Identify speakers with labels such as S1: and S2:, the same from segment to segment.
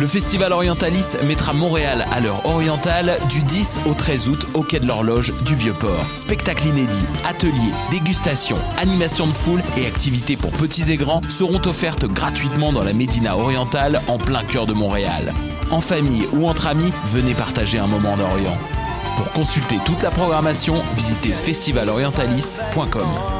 S1: Le Festival Orientalis mettra Montréal à l'heure orientale du 10 au 13 août au Quai de l'Horloge du Vieux-Port. Spectacles inédits, ateliers, dégustations, animations de foule et activités pour petits et grands seront offertes gratuitement dans la Médina orientale en plein cœur de Montréal. En famille ou entre amis, venez partager un moment d'Orient. Pour consulter toute la programmation, visitez festivalorientalis.com.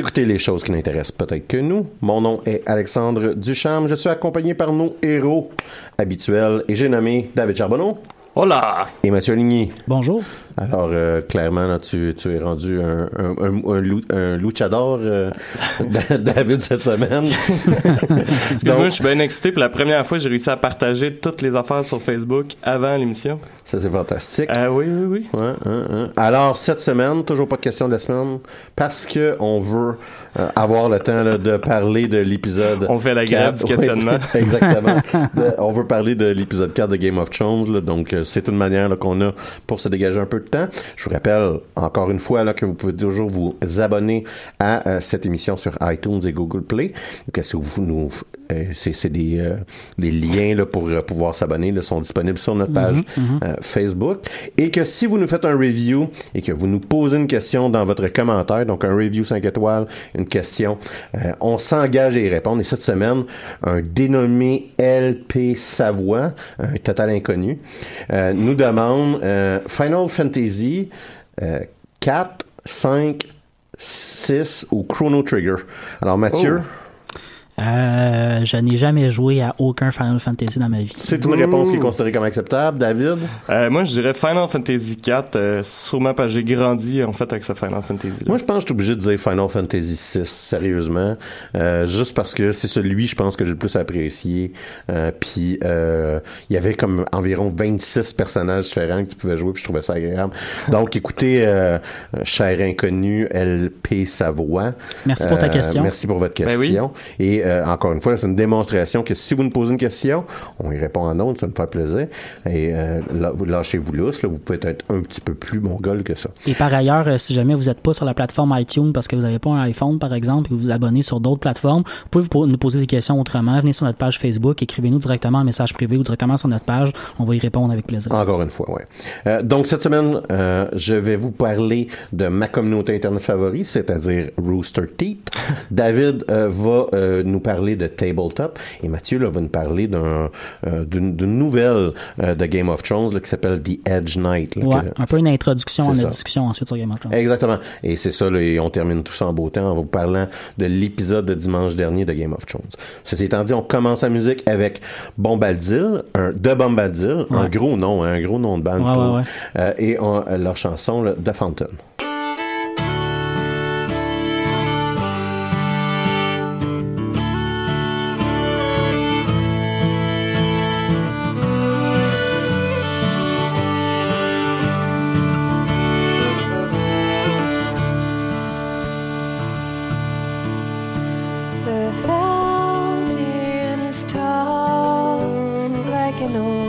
S2: Écoutez les choses qui n'intéressent peut-être que nous. Mon nom est Alexandre Ducharme. Je suis accompagné par nos héros habituels et j'ai nommé David Charbonneau.
S3: Hola!
S2: Et Mathieu Ligny.
S4: Bonjour.
S2: Alors, euh, clairement, là, tu, tu es rendu un, un, un, un, lou- un luchador, euh, David, cette semaine.
S5: Parce que moi, je suis bien excité. Pour la première fois, j'ai réussi à partager toutes les affaires sur Facebook avant l'émission.
S2: Ça, c'est fantastique.
S5: Ah oui, oui, oui.
S2: Ouais, hein, hein. Alors, cette semaine, toujours pas de question de la semaine, parce que on veut euh, avoir le temps là, de parler de l'épisode
S5: On fait la
S2: 4.
S5: du questionnement.
S2: Exactement. De- on veut parler de l'épisode 4 de Game of Thrones, là, donc c'est une manière qu'on a pour se dégager un peu temps. Je vous rappelle encore une fois que vous pouvez toujours vous abonner à euh, cette émission sur iTunes et Google Play. Que si vous nous, c'est c'est des euh, les liens là, pour euh, pouvoir s'abonner là, sont disponibles sur notre page euh, Facebook et que si vous nous faites un review et que vous nous posez une question dans votre commentaire, donc un review 5 étoiles, une question, euh, on s'engage à y répondre. Et cette semaine, un dénommé LP Savoie, un total inconnu, euh, nous demande euh, Final Fantasy euh, 4, 5, 6 ou Chrono Trigger. Alors Mathieu,
S4: Euh, je n'ai jamais joué à aucun Final Fantasy dans ma vie.
S2: c'est une réponse qui est considérée comme acceptable. David?
S5: Euh, moi, je dirais Final Fantasy 4, euh, sûrement parce que j'ai grandi en fait avec ce Final Fantasy.
S2: Moi, je pense que je suis obligé de dire Final Fantasy VI, sérieusement. Euh, juste parce que c'est celui, je pense, que j'ai le plus apprécié. Euh, puis, euh, il y avait comme environ 26 personnages différents que tu pouvais jouer, puis je trouvais ça agréable. Donc, écoutez, euh, cher inconnu, LP Savoie.
S4: Merci pour ta question.
S2: Merci pour votre
S5: Ben
S2: question. Et euh, encore une fois, c'est une démonstration que si vous nous posez une question, on y répond en ondes, ça me fait plaisir. Et euh, là, lâchez-vous lousse, là, vous pouvez être un petit peu plus mongol que ça.
S4: Et par ailleurs, euh, si jamais vous n'êtes pas sur la plateforme iTunes parce que vous n'avez pas un iPhone, par exemple, et vous vous abonnez sur d'autres plateformes, vous pouvez nous poser des questions autrement. Venez sur notre page Facebook, écrivez-nous directement un message privé ou directement sur notre page. On va y répondre avec plaisir.
S2: Encore une fois. Euh, donc cette semaine, je vais vous parler de ma communauté internet favorite, c'est-à-dire Rooster Teeth. David va euh, nous parler de Tabletop et Mathieu là, va nous parler d'un, euh, d'une, d'une nouvelle euh, de Game of Thrones là, qui s'appelle The Edge Knight. là,
S4: Ouais,
S2: que-
S4: un peu une introduction à notre discussion ensuite sur Game of Thrones.
S2: Exactement. Et c'est ça, là, et on termine tout ça en beau temps en vous parlant de l'épisode de dimanche dernier de Game of Thrones. Ceci étant dit, on commence la musique avec Bombadil, un, de Bombadil, un gros nom, hein, un gros nom de bande.
S4: Ouais, ouais,
S2: euh, et on- leur chanson, The Fountain.
S6: camino.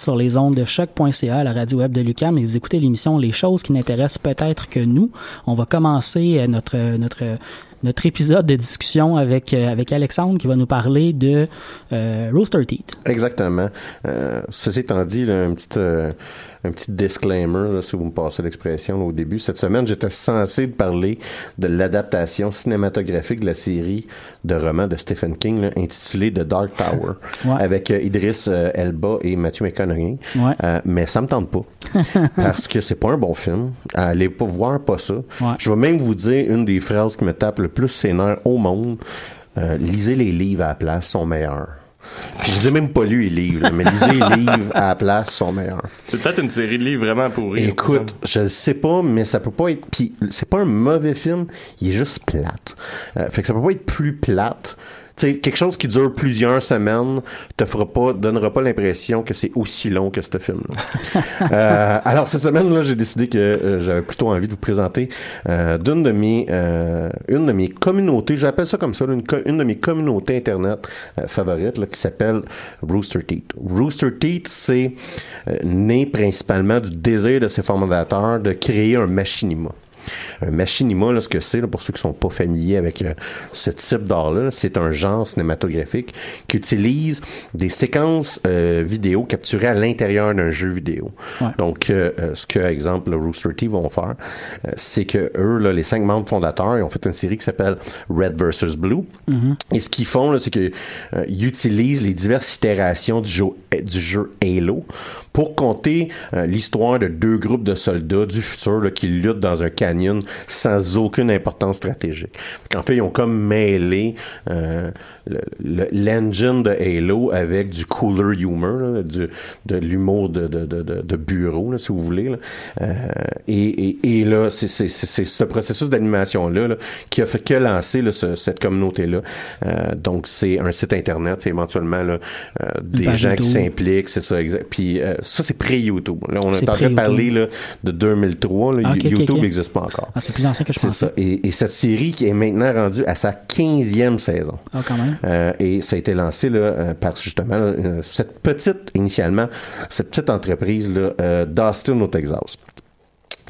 S6: Sur les ondes de choc.ca, la radio web de Lucam, et vous écoutez l'émission Les choses qui n'intéressent peut-être que nous. On va commencer euh, notre notre notre épisode de discussion avec euh, avec Alexandre qui va nous parler de euh, Rooster Teeth.
S2: Exactement. Euh, ceci étant dit, là, un petit euh, un petit disclaimer, là, si vous me passez l'expression au début. Cette semaine, j'étais censé de parler de l'adaptation cinématographique de la série de romans de Stephen King là, intitulée The Dark Tower,
S6: Ouais.
S2: avec euh, Idris euh, Elba et Matthew McConaughey.
S6: Ouais.
S2: Euh, mais ça me tente pas. parce que c'est pas un bon film. Allez pas voir pas ça.
S6: Ouais.
S2: Je vais même vous dire une des phrases qui me tape le plus ses nerfs au monde. Euh, lisez les livres à la place, sont meilleurs. Puis je les ai même pas lus les livres, là, mais lisez les livres à la place, sont meilleurs.
S5: C'est peut-être une série de livres vraiment pourris.
S2: Écoute, je le sais pas, mais ça peut pas être. Puis c'est pas un mauvais film, il est juste plate. Euh, fait que ça peut pas être plus plate. Tu sais, quelque chose qui dure plusieurs semaines te fera pas, donnera pas l'impression que c'est aussi long que ce film-là. Euh, alors cette semaine-là, j'ai décidé que euh, j'avais plutôt envie de vous présenter euh, d'une de mes, euh, une de mes communautés, j'appelle ça comme ça, là, une, une de mes communautés internet euh, favorites, là, qui s'appelle Rooster Teeth. Rooster Teeth, c'est né principalement du désir de ses fondateurs de créer un machinima. Un machinima, là, ce que c'est, pour ceux qui sont pas familiers avec euh, ce type d'art-là, c'est un genre cinématographique qui utilise des séquences euh, vidéo capturées à l'intérieur d'un jeu vidéo.
S4: Ouais.
S2: Donc, euh, euh, ce que, exemple, le Rooster Teeth vont faire, euh, c'est que eux, là, les cinq membres fondateurs, ils ont fait une série qui s'appelle Red versus Blue. Et ce qu'ils font, c'est qu'ils euh, ils utilisent les diverses itérations du jeu, euh, du jeu Halo pour compter euh, l'histoire de deux groupes de soldats du futur là, qui luttent dans un canyon sans aucune importance stratégique. En fait, ils ont comme mêlé euh, le- le- l'engine de Halo avec du cooler humor, là, du, de l'humour de, de, de, de, bureau, là, si vous voulez. là. Euh, et, et, et là, c'est c'est- c'est- c'est ce processus d'animation-là là, qui a fait que lancer là, ce- cette communauté-là. Euh, donc, c'est un site Internet, c'est éventuellement là, euh, des gens qui s'impliquent, c'est ça, exact. Puis euh, ça, c'est pré-YouTube. Là, on est, en train de parler là, de 2003. Là,
S4: Ah, ok, ok,
S2: YouTube n'existe pas encore.
S4: Ah, c'est plus ancien que je pensais.
S2: ça. Et, et cette série qui est maintenant rendue à sa 15e saison.
S4: Ah, quand même.
S2: Euh, et ça a été lancé là, euh, par justement euh, cette petite, initialement, cette petite entreprise là, euh, d'Austin au Texas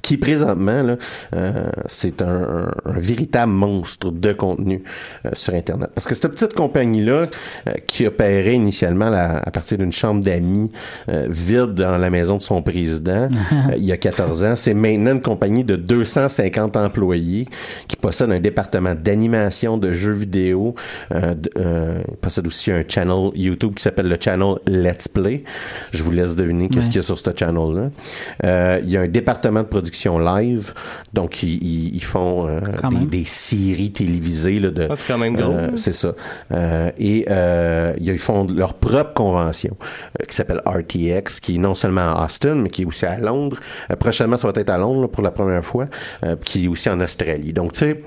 S2: qui présentement, là, euh, c'est un, un- véritable monstre de contenu euh, sur Internet. Parce que cette petite compagnie-là, euh, qui opérait initialement la- à partir d'une chambre d'amis euh, vide dans la maison de son président, euh, il y a 14 ans, c'est maintenant une compagnie de 250 employés qui possède un département d'animation, de jeux vidéo, euh, euh, il possède aussi un channel YouTube qui s'appelle le channel Let's Play. Je vous laisse deviner qu'est-ce
S4: Ouais.
S2: qu'il y a sur ce channel-là. Euh, il y a un département de production live, donc ils, ils- ils font euh, des, séries télévisées là, de.
S5: Ah, c'est quand même gros,
S2: Euh, c'est ça. Euh, et euh, ils font leur propre convention euh, qui s'appelle RTX, qui est non seulement à Austin, mais qui est aussi à Londres. Euh, prochainement, ça va être à Londres là, pour la première fois, euh, qui est aussi en Australie. Donc, tu sais,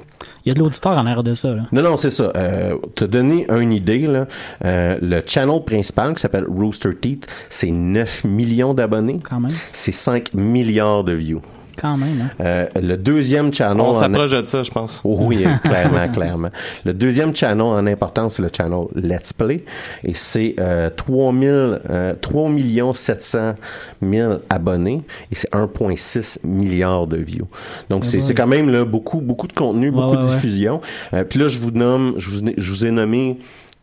S4: Il y a de l'auditeur en arrière de ça. Là.
S2: non, non, c'est ça. Euh, te donner une idée, là, euh, le channel principal qui s'appelle Rooster Teeth, c'est 9 millions d'abonnés.
S4: Quand même.
S2: C'est 5 milliards de views.
S4: Quand même. Hein.
S2: Euh, le deuxième channel...
S5: On
S2: en-
S5: s'approche de ça, je pense.
S2: Oh oui, clairement, clairement. Le deuxième channel en importance, c'est le channel Let's Play. Et c'est euh, 3 000, euh, 3 700 000 abonnés. Et c'est 1,6 milliard de views. Donc, c'est
S4: ouais.
S2: c'est quand même là, beaucoup, beaucoup de contenu, beaucoup
S4: ouais,
S2: de
S4: ouais.
S2: diffusion. Euh, Puis là, je vous nomme, je vous, je vous ai nommé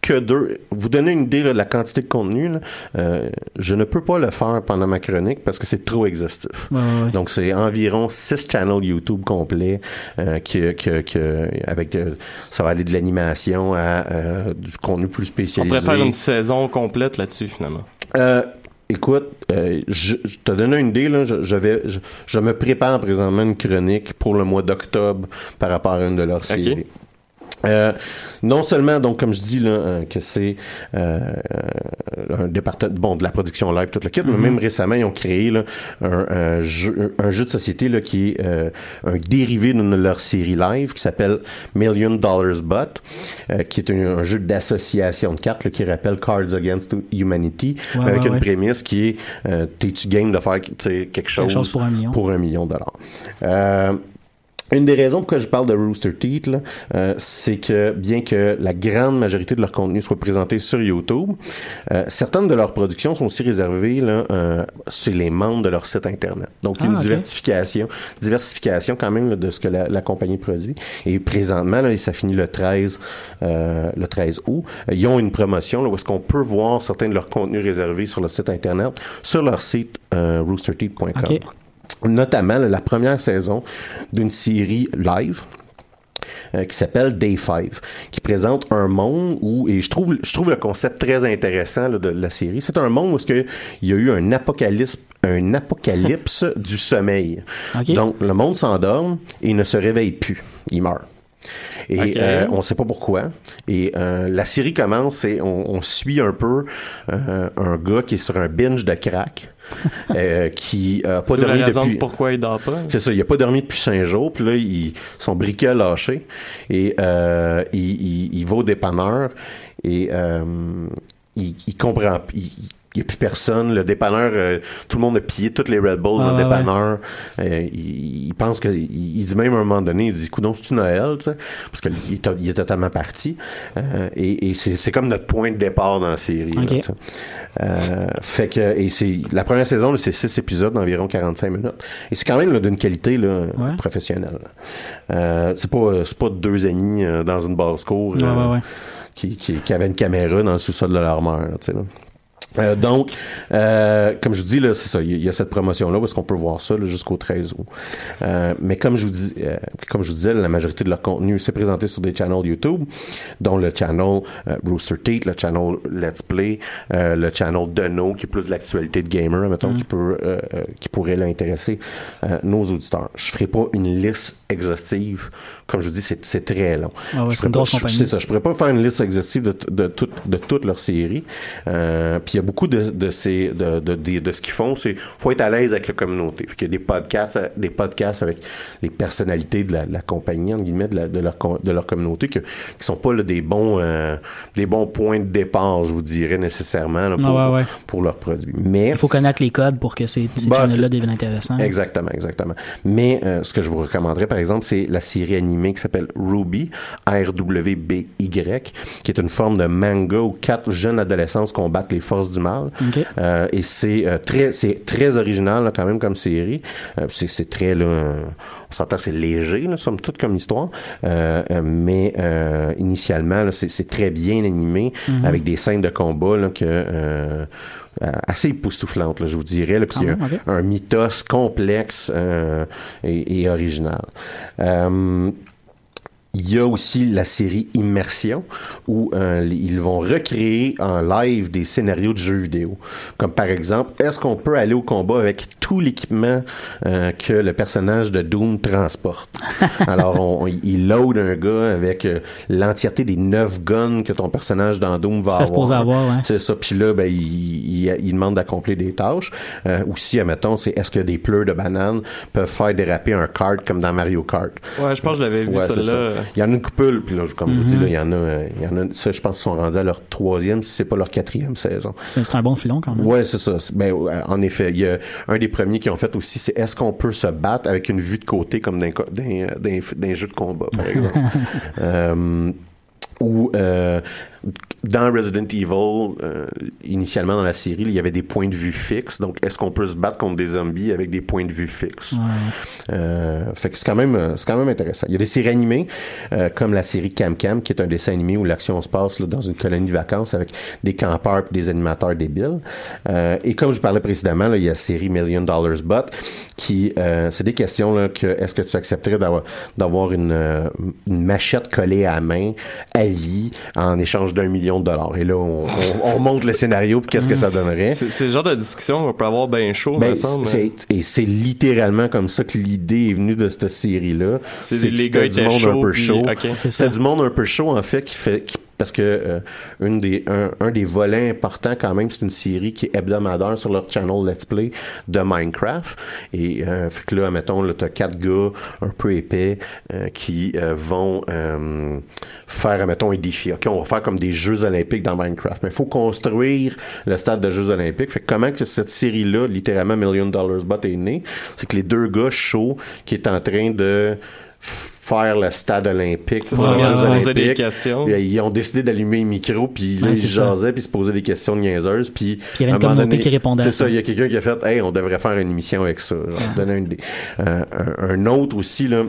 S2: que deux. Vous donner une idée là, de la quantité de contenu. là. Euh, je ne peux pas le faire pendant ma chronique parce que c'est trop exhaustif.
S4: Ouais, ouais, ouais.
S2: Donc, c'est environ six channels YouTube complets euh, que, que, que, avec de- ça va aller de l'animation à euh, du contenu plus
S5: On
S2: spécialisé.
S5: pourrait faire une saison complète là-dessus, finalement.
S2: Euh, écoute, euh, je, je te donne une idée, là, je, je vais, je, je me prépare présentement une chronique pour le mois d'octobre par rapport à une de leurs séries. Euh, non seulement, donc, comme je dis, là, euh, que c'est euh, un département bon, de la production live, tout le kit, mais même récemment, ils ont créé là, un, un jeu, un jeu de société là, qui est euh, un dérivé d'une de leurs séries live qui s'appelle Million Dollars But, euh, qui est un, un jeu d'association de cartes là, qui rappelle Cards Against Humanity,
S4: Ouais,
S2: avec
S4: ouais,
S2: une
S4: ouais.
S2: prémisse qui est euh, t'es-tu game de faire quelque chose,
S4: chose pour un million.
S2: pour un million de dollars. Une des raisons pourquoi je parle de Rooster Teeth, euh, c'est que bien que la grande majorité de leur contenu soit présenté sur YouTube, euh, certaines de leurs productions sont aussi réservées là, euh, sur les membres de leur site internet. Donc
S4: Ah,
S2: une
S4: ok.
S2: diversification, diversification quand même là, de ce que la, la compagnie produit. Et présentement, là, et ça finit le 13, euh, le 13 août, euh, ils ont une promotion là, où est-ce qu'on peut voir certains de leurs contenus réservés sur le site internet, sur leur site euh, roosterteeth.com. notamment là, la première saison d'une série live euh, qui s'appelle Day 5, qui présente un monde où, et je trouve, je trouve le concept très intéressant là, de la série, c'est un monde où il y a eu un apocalypse, un apocalypse du sommeil. Donc, le monde s'endorme et il ne se réveille plus. Il meurt. Et euh, on ne sait pas pourquoi. Et euh, la série commence et on, on suit un peu euh, un gars qui est sur un binge de crack, euh, qui a pas
S5: la
S2: dormi
S5: raison
S2: depuis.
S5: de pourquoi il dort pas.
S2: C'est ça, il a pas dormi depuis cinq jours, puis là, il, son briquet a lâché, et euh, il, il, il va au dépanneur, et euh, il, il comprend, il, il y a plus personne. Le dépanneur, euh, tout le monde a pillé toutes les Red Bulls
S4: Ah,
S2: dans le
S4: ouais,
S2: dépanneur. Euh, il, il pense que, il, il dit même à un moment donné, il dit, coudon, c'est-tu Noël, tu sais? Parce qu'il il est totalement parti. Euh, et et c'est, c'est comme notre point de départ dans la série. là. Euh, fait que, et c'est, la première saison, là, c'est six épisodes d'environ 45 minutes. Et c'est quand même là, d'une qualité là,
S4: Ouais.
S2: professionnelle. Euh, c'est pas, c'est pas deux amis euh, dans une basse-cour.
S4: Ouais,
S2: euh,
S4: ouais, ouais.
S2: qui, qui, qui avait une caméra dans le sous-sol de leur mère. tu sais, là. Euh, donc, euh, comme je vous dis, là, c'est ça, il y, a- il y a cette promotion-là parce qu'on peut voir ça là, jusqu'au 13 août. Euh, mais comme je vous dis, euh, comme je vous disais, la majorité de leur contenu s'est présenté sur des channels YouTube, dont le channel euh, Rooster Teeth, le channel Let's Play, euh, le channel Deno, qui est plus de l'actualité de gamer, mettons, qui peut, euh, euh, qui pourrait l'intéresser euh, nos auditeurs. Je ferai pas une liste exhaustive, comme je vous dis, c'est très long.
S4: Ah ouais,
S2: Je
S4: c'est une
S2: ferai pas-
S4: grosse
S2: je-
S4: compagnie.
S2: C'est ça, je pourrais pas faire une liste exhaustive de, de, tout- de toutes leurs séries. Euh, puis il y a beaucoup de, de, ces, de, de, de, de ce qu'ils font, c'est faut être à l'aise avec la communauté. Fait qu'il y a des podcasts, euh, des podcasts avec les personnalités de la, de la compagnie, entre guillemets, de, la- de, leur, de leur communauté, que, qui sont pas là, des, bons, euh, des bons points de départ, je vous dirais, nécessairement, là, pour,
S4: Ah ouais, ouais.
S2: pour leurs produits. Mais
S4: Il faut connaître les codes pour que ces, ces
S2: Bah, c'est-
S4: deviennent intéressants.
S2: Exactement, exactement. Mais euh, ce que je vous recommanderais, par exemple, c'est la série animée qui s'appelle Ruby, R-W-B-Y, qui est une forme de manga où quatre jeunes adolescents combattent les forces du mal. Euh, et c'est euh, très, c'est très original là, quand même comme série. Euh, c'est, très là, on s'entend, c'est léger, là, somme toute comme histoire. Mais initialement, c'est, très bien animé avec des scènes de combat là, que assez époustouflantes, là, je vous dirais, là, puis euh,
S4: même, ok.
S2: un mythos complexe euh, et, et original. Il y a aussi la série Immersion où euh, ils vont recréer en live des scénarios de jeux vidéo. Comme par exemple, est-ce qu'on peut aller au combat avec tout l'équipement euh, que le personnage de Doom transporte? Alors, on, on- il load un gars avec euh, l'entièreté des neuf guns que ton personnage dans Doom va
S4: Serait supposé avoir, ouais.
S2: c'est ça. Puis là, ben, il, il, il demande d'accomplir des tâches. Euh, aussi, admettons, c'est est-ce que des pleurs de bananes peuvent faire déraper un kart comme dans Mario Kart?
S5: Ouais, je pense que je l'avais vu,
S2: Ouais,
S5: celle-là.
S2: Il y en a une couple, puis là, comme je vous dis,
S4: Mhm.
S2: là, il y en a, il y en a, ça, je pense qu'ils sont rendus à leur troisième, si c'est pas leur quatrième saison.
S4: C'est un bon filon quand même.
S2: Ouais, c'est ça. Ben, en effet, il y a un des premiers qui ont fait aussi, c'est est-ce qu'on peut se battre avec une vue de côté comme d'un co- d'un d'un- d'un jeu de combat, par exemple? Euh, ou euh, dans Resident Evil, euh, initialement dans la série, il y avait des points de vue fixes. Donc, est-ce qu'on peut se battre contre des zombies avec des points de vue fixes?
S4: Ouais.
S2: Euh, fait que c'est quand même euh, c'est quand même intéressant. Il y a des séries animées euh, comme la série Cam Cam qui est un dessin animé où l'action se passe là, dans une colonie de vacances avec des campeurs et des animateurs débiles. Et comme je parlais précédemment, là, il y a la série Million Dollars Butt qui c'est des questions là que est-ce que tu accepterais d'avoir d'avoir une, une machette collée à la main à vie en échange d'un million de dollars. Et là on, on, on monte le scénario puis qu'est-ce que ça donnerait?
S5: C'est c'est le genre de discussion qu'on peut avoir bien chaud,
S2: Ben,
S5: semble.
S2: c'est- et c'est littéralement comme ça que l'idée est venue de cette série-là.
S5: C'est les gars
S2: du monde un peu
S5: puis-
S2: chaud.
S4: C'est
S2: du monde un peu chaud en fait qui fait qui- parce que euh, une des un, un des volets importants quand même c'est une série qui est hebdomadaire sur leur channel Let's Play de Minecraft. Et euh, fait que là mettons là t'as quatre gars un peu épais euh, qui euh, vont euh, faire mettons un défi. Ok on va faire comme des Jeux Olympiques dans Minecraft. Mais il faut construire le stade de Jeux Olympiques. Fait que comment que cette série là littéralement Million Dollars Bot est née? C'est que les deux gars chauds qui est en train de faire le stade olympique pour
S5: ça,
S2: les
S5: ils
S2: Jeux
S5: se posaient des questions.
S2: Puis, Ils ont décidé d'allumer les micros, puis là,
S4: Ouais,
S2: ils jasaient, puis ils se posaient des questions niaiseuses. Puis,
S4: il y avait une communauté qui répondait à
S2: C'est
S4: ça.
S2: il y a quelqu'un qui a fait « Hey, on devrait faire une émission avec ça. » Genre, donner une idée. Euh, un, un autre aussi, là,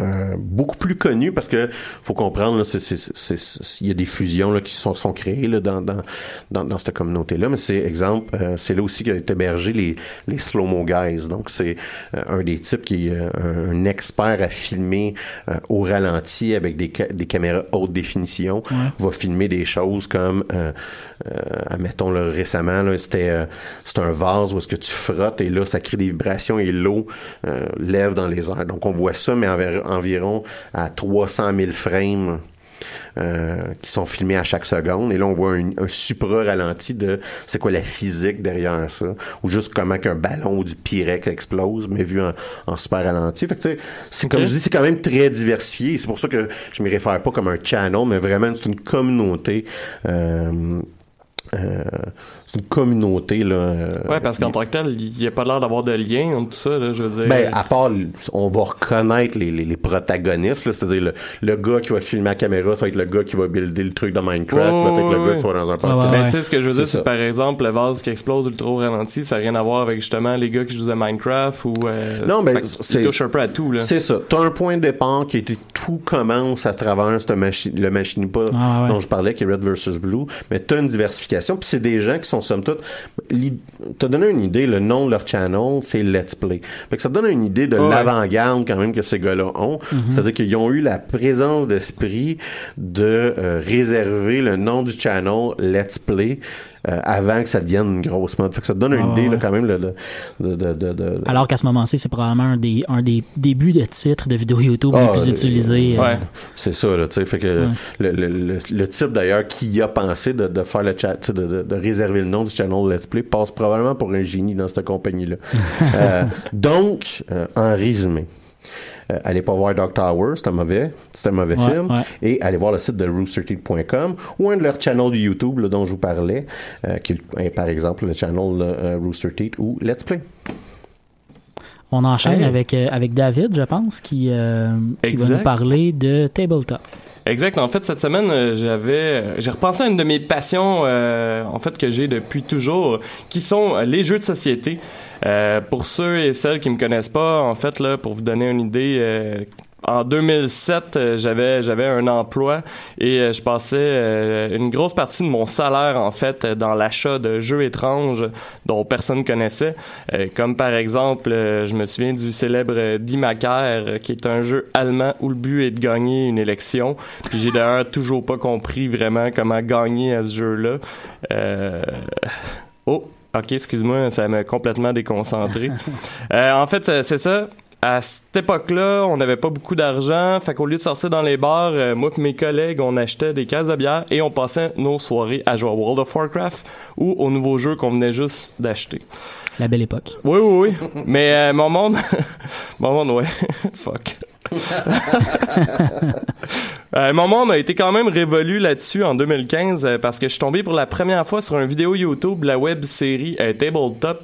S2: euh, beaucoup plus connu parce que faut comprendre là, c'est, c'est, c'est, c'est- il y a des fusions là, qui sont, sont créées là, dans, dans, dans, dans cette communauté là mais c'est exemple euh, c'est là aussi qu'a été hébergé les, les slow mo guys. Donc c'est euh, un des types qui est euh, un, expert à filmer euh, au ralenti avec des, ca- des caméras haute définition va filmer des choses comme euh, euh, admettons là, récemment là, c'était euh, c'est un vase où est-ce que tu frottes et là ça crée des vibrations et l'eau euh, lève dans les airs. Donc on voit ça mais enver- environ à 300 000 frames euh, qui sont filmés à chaque seconde. Et là on voit un, un supra ralenti de c'est quoi la physique derrière ça ou juste comment qu'un ballon ou du Pyrex explose mais vu en, en super ralenti. Fait que tu sais c'est comme je dis c'est quand même très diversifié. C'est pour ça que je m'y réfère pas comme un channel mais vraiment c'est une communauté euh, euh, c'est une communauté là. euh,
S5: Ouais, parce qu'en tant que tel, il n'y a pas l'air d'avoir de lien entre tout ça, là, je veux dire.
S2: Ben, à part, on va reconnaître les, les, les protagonistes, là, c'est-à-dire le, le gars qui va te filmer à la caméra, ça va être le gars qui va builder le truc de Minecraft, ça va être le gars qui va dans un
S4: ouais.
S5: Ben,
S4: ouais.
S5: tu sais, ce que je veux dire,
S2: C'est
S5: par exemple le vase qui explose ultra au ralenti, ça n'a rien à voir avec justement les gars qui jouent à Minecraft ou. euh,
S2: Non, ben, c'est-
S5: Ils touchent un peu à tout, là.
S2: C'est ça. T'as un point de départ qui était tout commence à travers cette machi- le machine pas
S4: Ah, ouais.
S2: dont je parlais, qui est Red versus Blue, mais t'as une diversification, puis c'est des gens qui sont somme toute. T'as donné une idée, le nom de leur channel, c'est Let's Play. Fait que ça te donne une idée de
S5: Ouais.
S2: l'avant-garde quand même que ces gars-là ont. C'est-à-dire qu'ils ont eu la présence d'esprit de euh, réserver le nom du channel Let's Play euh, avant que ça devienne une grosse mode. Fait que ça te donne une
S4: Ah,
S2: idée
S4: ouais.
S2: là, quand même le- le- de, de, de, de-
S4: Alors qu'à ce moment-ci, c'est probablement un des, un des débuts de titres de vidéos YouTube
S2: Ah,
S4: les plus
S2: euh,
S4: utilisés. euh,
S5: Ouais.
S2: C'est ça, là, tu sais, fait que
S4: Ouais.
S2: le, le, le, le type d'ailleurs qui a pensé de, de faire le chat, tu sais, de, de, de réserver le nom du channel Let's Play passe probablement pour un génie dans cette compagnie-là. Euh, donc, euh, en résumé, euh, allez pas voir Dog Tower, c'est un mauvais, c'est un mauvais
S4: Ouais,
S2: film,
S4: ouais.
S2: et allez voir le site de roosterteeth.com ou un de leurs channels de YouTube là, dont je vous parlais, euh, qui est par exemple le channel euh, Rooster Teeth ou Let's Play.
S4: On enchaîne avec, euh, avec David, je pense, qui, euh, qui va nous parler de Tabletop.
S5: Exact. En fait, cette semaine, euh, j'avais, j'ai repensé à une de mes passions, euh, en fait, que j'ai depuis toujours, qui sont les jeux de société. Euh, pour ceux et celles qui me connaissent pas, en fait, là, pour vous donner une idée, euh, en 2007, euh, j'avais j'avais un emploi et euh, je passais euh, une grosse partie de mon salaire en fait dans l'achat de jeux étranges dont personne connaissait, comme par exemple, je me souviens du célèbre Die Macker, euh, qui est un jeu allemand où le but est de gagner une élection. Puis j'ai d'ailleurs toujours pas compris vraiment comment gagner à ce jeu-là. Oh, ok, excuse-moi, ça m'a complètement déconcentré. Euh, en fait, c'est ça. À cette époque-là, on n'avait pas beaucoup d'argent, fait qu'au lieu de sortir dans les bars, euh, moi et mes collègues, on achetait des cases de bière et on passait nos soirées à jouer à World of Warcraft ou aux nouveaux jeux qu'on venait juste d'acheter.
S4: La belle époque.
S5: Oui, oui, oui. Mais euh, mon monde... mon monde, ouais. Fuck. Euh, mon monde a été quand même révolu là-dessus en 2015 euh, parce que je suis tombé pour la première fois sur une vidéo YouTube de la web série euh, Tabletop.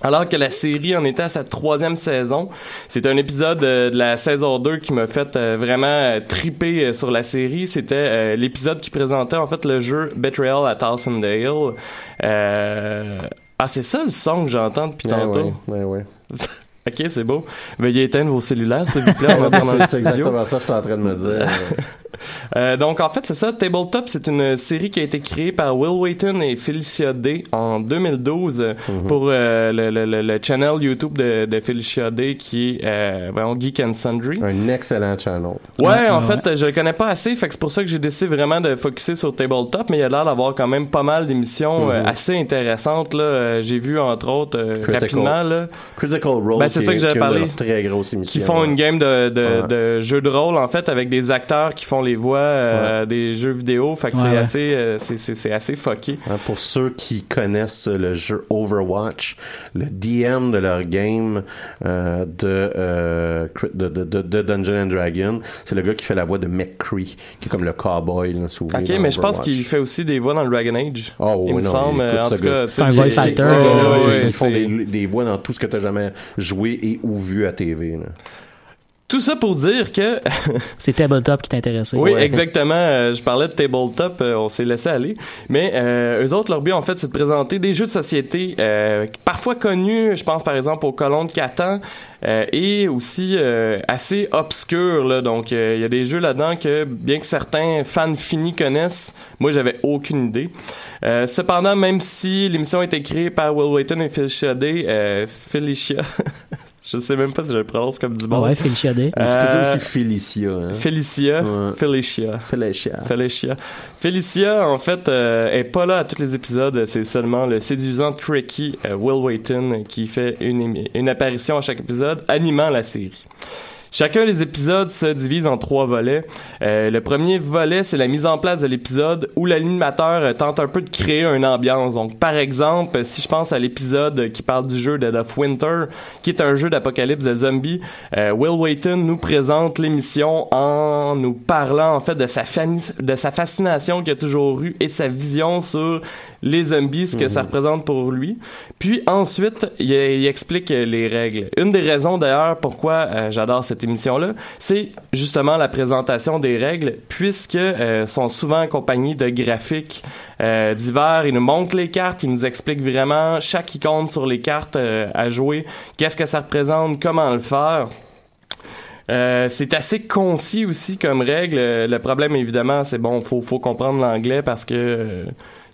S5: Alors que la série en était à sa troisième saison, c'est un épisode euh, de la saison 2 qui m'a fait euh, vraiment triper euh, sur la série. C'était l'épisode qui présentait en fait le jeu Betrayal à Towsendale. Euh... Ah, c'est ça le son que j'entends depuis
S2: Ouais,
S5: tantôt?
S2: ouais, ouais.
S5: Ok, c'est beau. Veuillez éteindre vos cellulaires, s'il vous plaît,
S2: C'est exactement ça que je suis en train de me dire.
S5: Euh, donc en fait c'est ça, Tabletop c'est une série qui a été créée par Will Wheaton et Felicia Day en 2012 euh, pour euh, le, le, channel YouTube de, de Felicia Day qui est euh, voyons, Geek and Sundry.
S2: Un excellent channel.
S5: Ouais,
S4: Ouais,
S5: en
S4: ouais,
S5: fait, je le connais pas assez, fait c'est pour ça que j'ai décidé vraiment de focuser sur Tabletop, mais il y a l'air d'avoir quand même pas mal d'émissions euh,
S2: Mhm.
S5: assez intéressantes là. Euh, j'ai vu entre autres euh,
S2: Critical.
S5: rapidement là
S2: Critical Role,
S5: Ben, c'est
S2: qui
S5: ça
S2: est-
S5: que j'avais parlé.
S2: très grosse émission.
S5: qui font une game de, de,
S2: Ouais.
S5: de jeux de rôle en fait avec des acteurs qui font les voix euh, des jeux vidéo fait que
S4: Ouais,
S5: c'est
S4: ouais.
S5: assez euh, c'est c'est c'est assez fucké
S2: pour ceux qui connaissent le jeu Overwatch, le DM de leur game euh, de, euh, de, de, de, de Dungeon and Dragon, c'est le gars qui fait la voix de McCree, qui est comme le cowboy. Là,
S5: ok mais je pense qu'il fait aussi des voix dans le Dragon Age
S2: Oh,
S5: il
S2: oui,
S5: me
S2: non,
S5: semble
S2: écoute,
S5: en
S2: ce
S5: tout
S2: gars,
S5: cas
S4: c'est un voice actor,
S2: ils font des, des voix dans tout ce que tu as jamais joué et ou vu à TV. là.
S5: Tout ça pour dire que
S4: C'est Tabletop qui t'intéressait.
S5: Oui,
S2: Ouais.
S5: exactement. Euh, je parlais de tabletop, euh, on s'est laissé aller. Mais euh, eux autres, leur but, en fait, c'est de présenter des jeux de société euh, parfois connus. Je pense, par exemple, au Colon de Catan. euh, et aussi euh, assez obscurs. Là. Donc, euh, il y a des jeux là-dedans que, bien que certains fans finis connaissent, moi, j'avais aucune idée. Euh, cependant, même si l'émission a été créée par Will Wheaton et Felicia Day, euh, Felicia... je sais même pas si je le prononce comme du
S4: Ah
S5: bon.
S4: ouais, Felicia Day.
S2: Tu peux dire
S5: Euh,
S2: aussi Felicia. Hein?
S5: Felicia.
S2: Ouais.
S5: Felicia.
S2: Felicia.
S5: Felicia. Felicia, en fait, euh, est pas là à tous les épisodes. C'est seulement le séduisant Tricky euh, Will Wheaton qui fait une, une apparition à chaque épisode, animant la série. Chacun des épisodes se divise en trois volets. Euh, le premier volet, c'est la mise en place de l'épisode où l'animateur euh, tente un peu de créer une ambiance. Donc, par exemple, si je pense à l'épisode qui parle du jeu Dead of Winter, qui est un jeu d'apocalypse de zombies, euh, Will Wheaton nous présente l'émission en nous parlant en fait de sa, de sa fascination qu'il a toujours eue et de sa vision sur les zombies, ce que ça représente pour lui. Puis ensuite, il, il explique euh, les règles. Une des raisons d'ailleurs pourquoi euh, j'adore cette émission-là, c'est justement la présentation des règles, puisque euh, sont souvent accompagnées de graphiques euh, divers. Il nous montre les cartes, il nous explique vraiment chaque icône sur les cartes euh, à jouer, qu'est-ce que ça représente, comment le faire? C'est assez concis aussi comme règle. Le problème, évidemment, c'est bon, faut, faut comprendre l'anglais parce que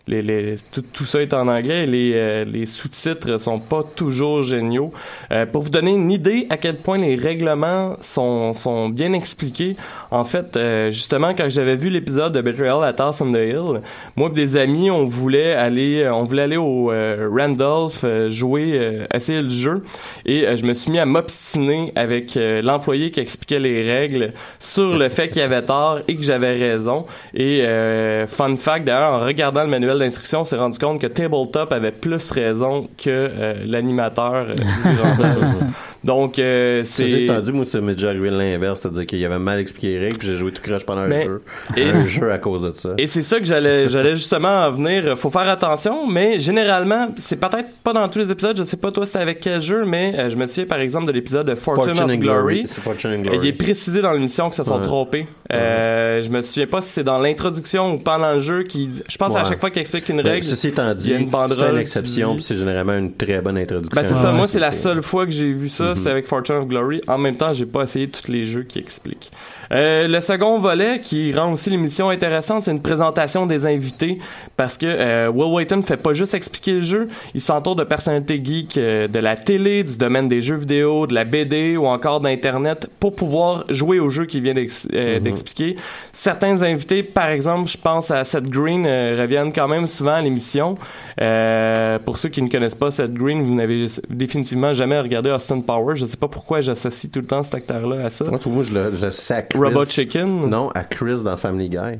S5: les, les, tout, tout ça est en anglais les, euh, les sous-titres sont pas toujours géniaux. Euh, pour vous donner une idée à quel point les règlements sont, sont bien expliqués, en fait, euh, justement, quand j'avais vu l'épisode de Betrayal à the Hill, moi et des amis, on voulait aller, on voulait aller au euh, Randolph euh, jouer, euh, essayer le jeu, et euh, je me suis mis à m'obstiner avec euh, l'employé qui expliquait les règles sur le fait qu'il avait tort et que j'avais raison. Et euh, fun fact, d'ailleurs, en regardant le manuel d'instruction, on s'est rendu compte que Tabletop avait plus raison que euh, l'animateur euh. Donc, euh,
S2: C'est dit, moi, ça m'est déjà arrivé l'inverse, c'est-à-dire qu'il avait mal expliqué les règles, puis j'ai joué tout croche pendant
S5: Mais-
S2: un jeu.
S5: et-
S2: un jeu à cause de ça.
S5: Et c'est ça que j'allais, j'allais justement en venir. Faut faire attention, mais généralement, c'est peut-être pas dans tous les épisodes. Je sais pas toi c'est avec quel jeu, mais euh, je me souviens par exemple de l'épisode de Fortune,
S2: Fortune
S5: of
S2: and
S5: Glory.
S2: C'est Fortune and
S5: Et
S2: Glory.
S5: il est précisé dans l'émission que se sont
S2: Ouais.
S5: trompés. Euh, je me souviens pas si c'est dans l'introduction ou pendant le jeu qui. Je pense à
S2: Ouais.
S5: chaque fois qu'il explique une
S2: Ben,
S5: règle.
S2: ceci étant
S5: il y a
S2: dit, c'est une exception, c'est généralement une très bonne introduction.
S5: Ben c'est ça, moi c'est la seule fois que j'ai vu ça,
S2: Mhm.
S5: c'est avec Fortune of Glory. En même temps, j'ai pas essayé tous les jeux qui expliquent. Euh, le second volet qui rend aussi l'émission intéressante, c'est une présentation des invités parce que euh, Will Wheaton fait pas juste expliquer le jeu, il s'entoure de personnalités geeks euh, de la télé, du domaine des jeux vidéo, de la BD ou encore d'internet pour pouvoir jouer au jeu qu'il vient euh, d'expliquer. Certains invités, par exemple, je pense à Seth Green, euh, reviennent quand même souvent à l'émission. Euh, pour ceux qui ne connaissent pas Seth Green, vous n'avez définitivement jamais regardé Austin Powers. Je sais pas pourquoi j'associe tout le temps cet acteur-là à ça.
S2: Moi, tu vois, je le, je le sais à Chris.
S5: Robot Chicken?
S2: Non, à Chris dans Family Guy.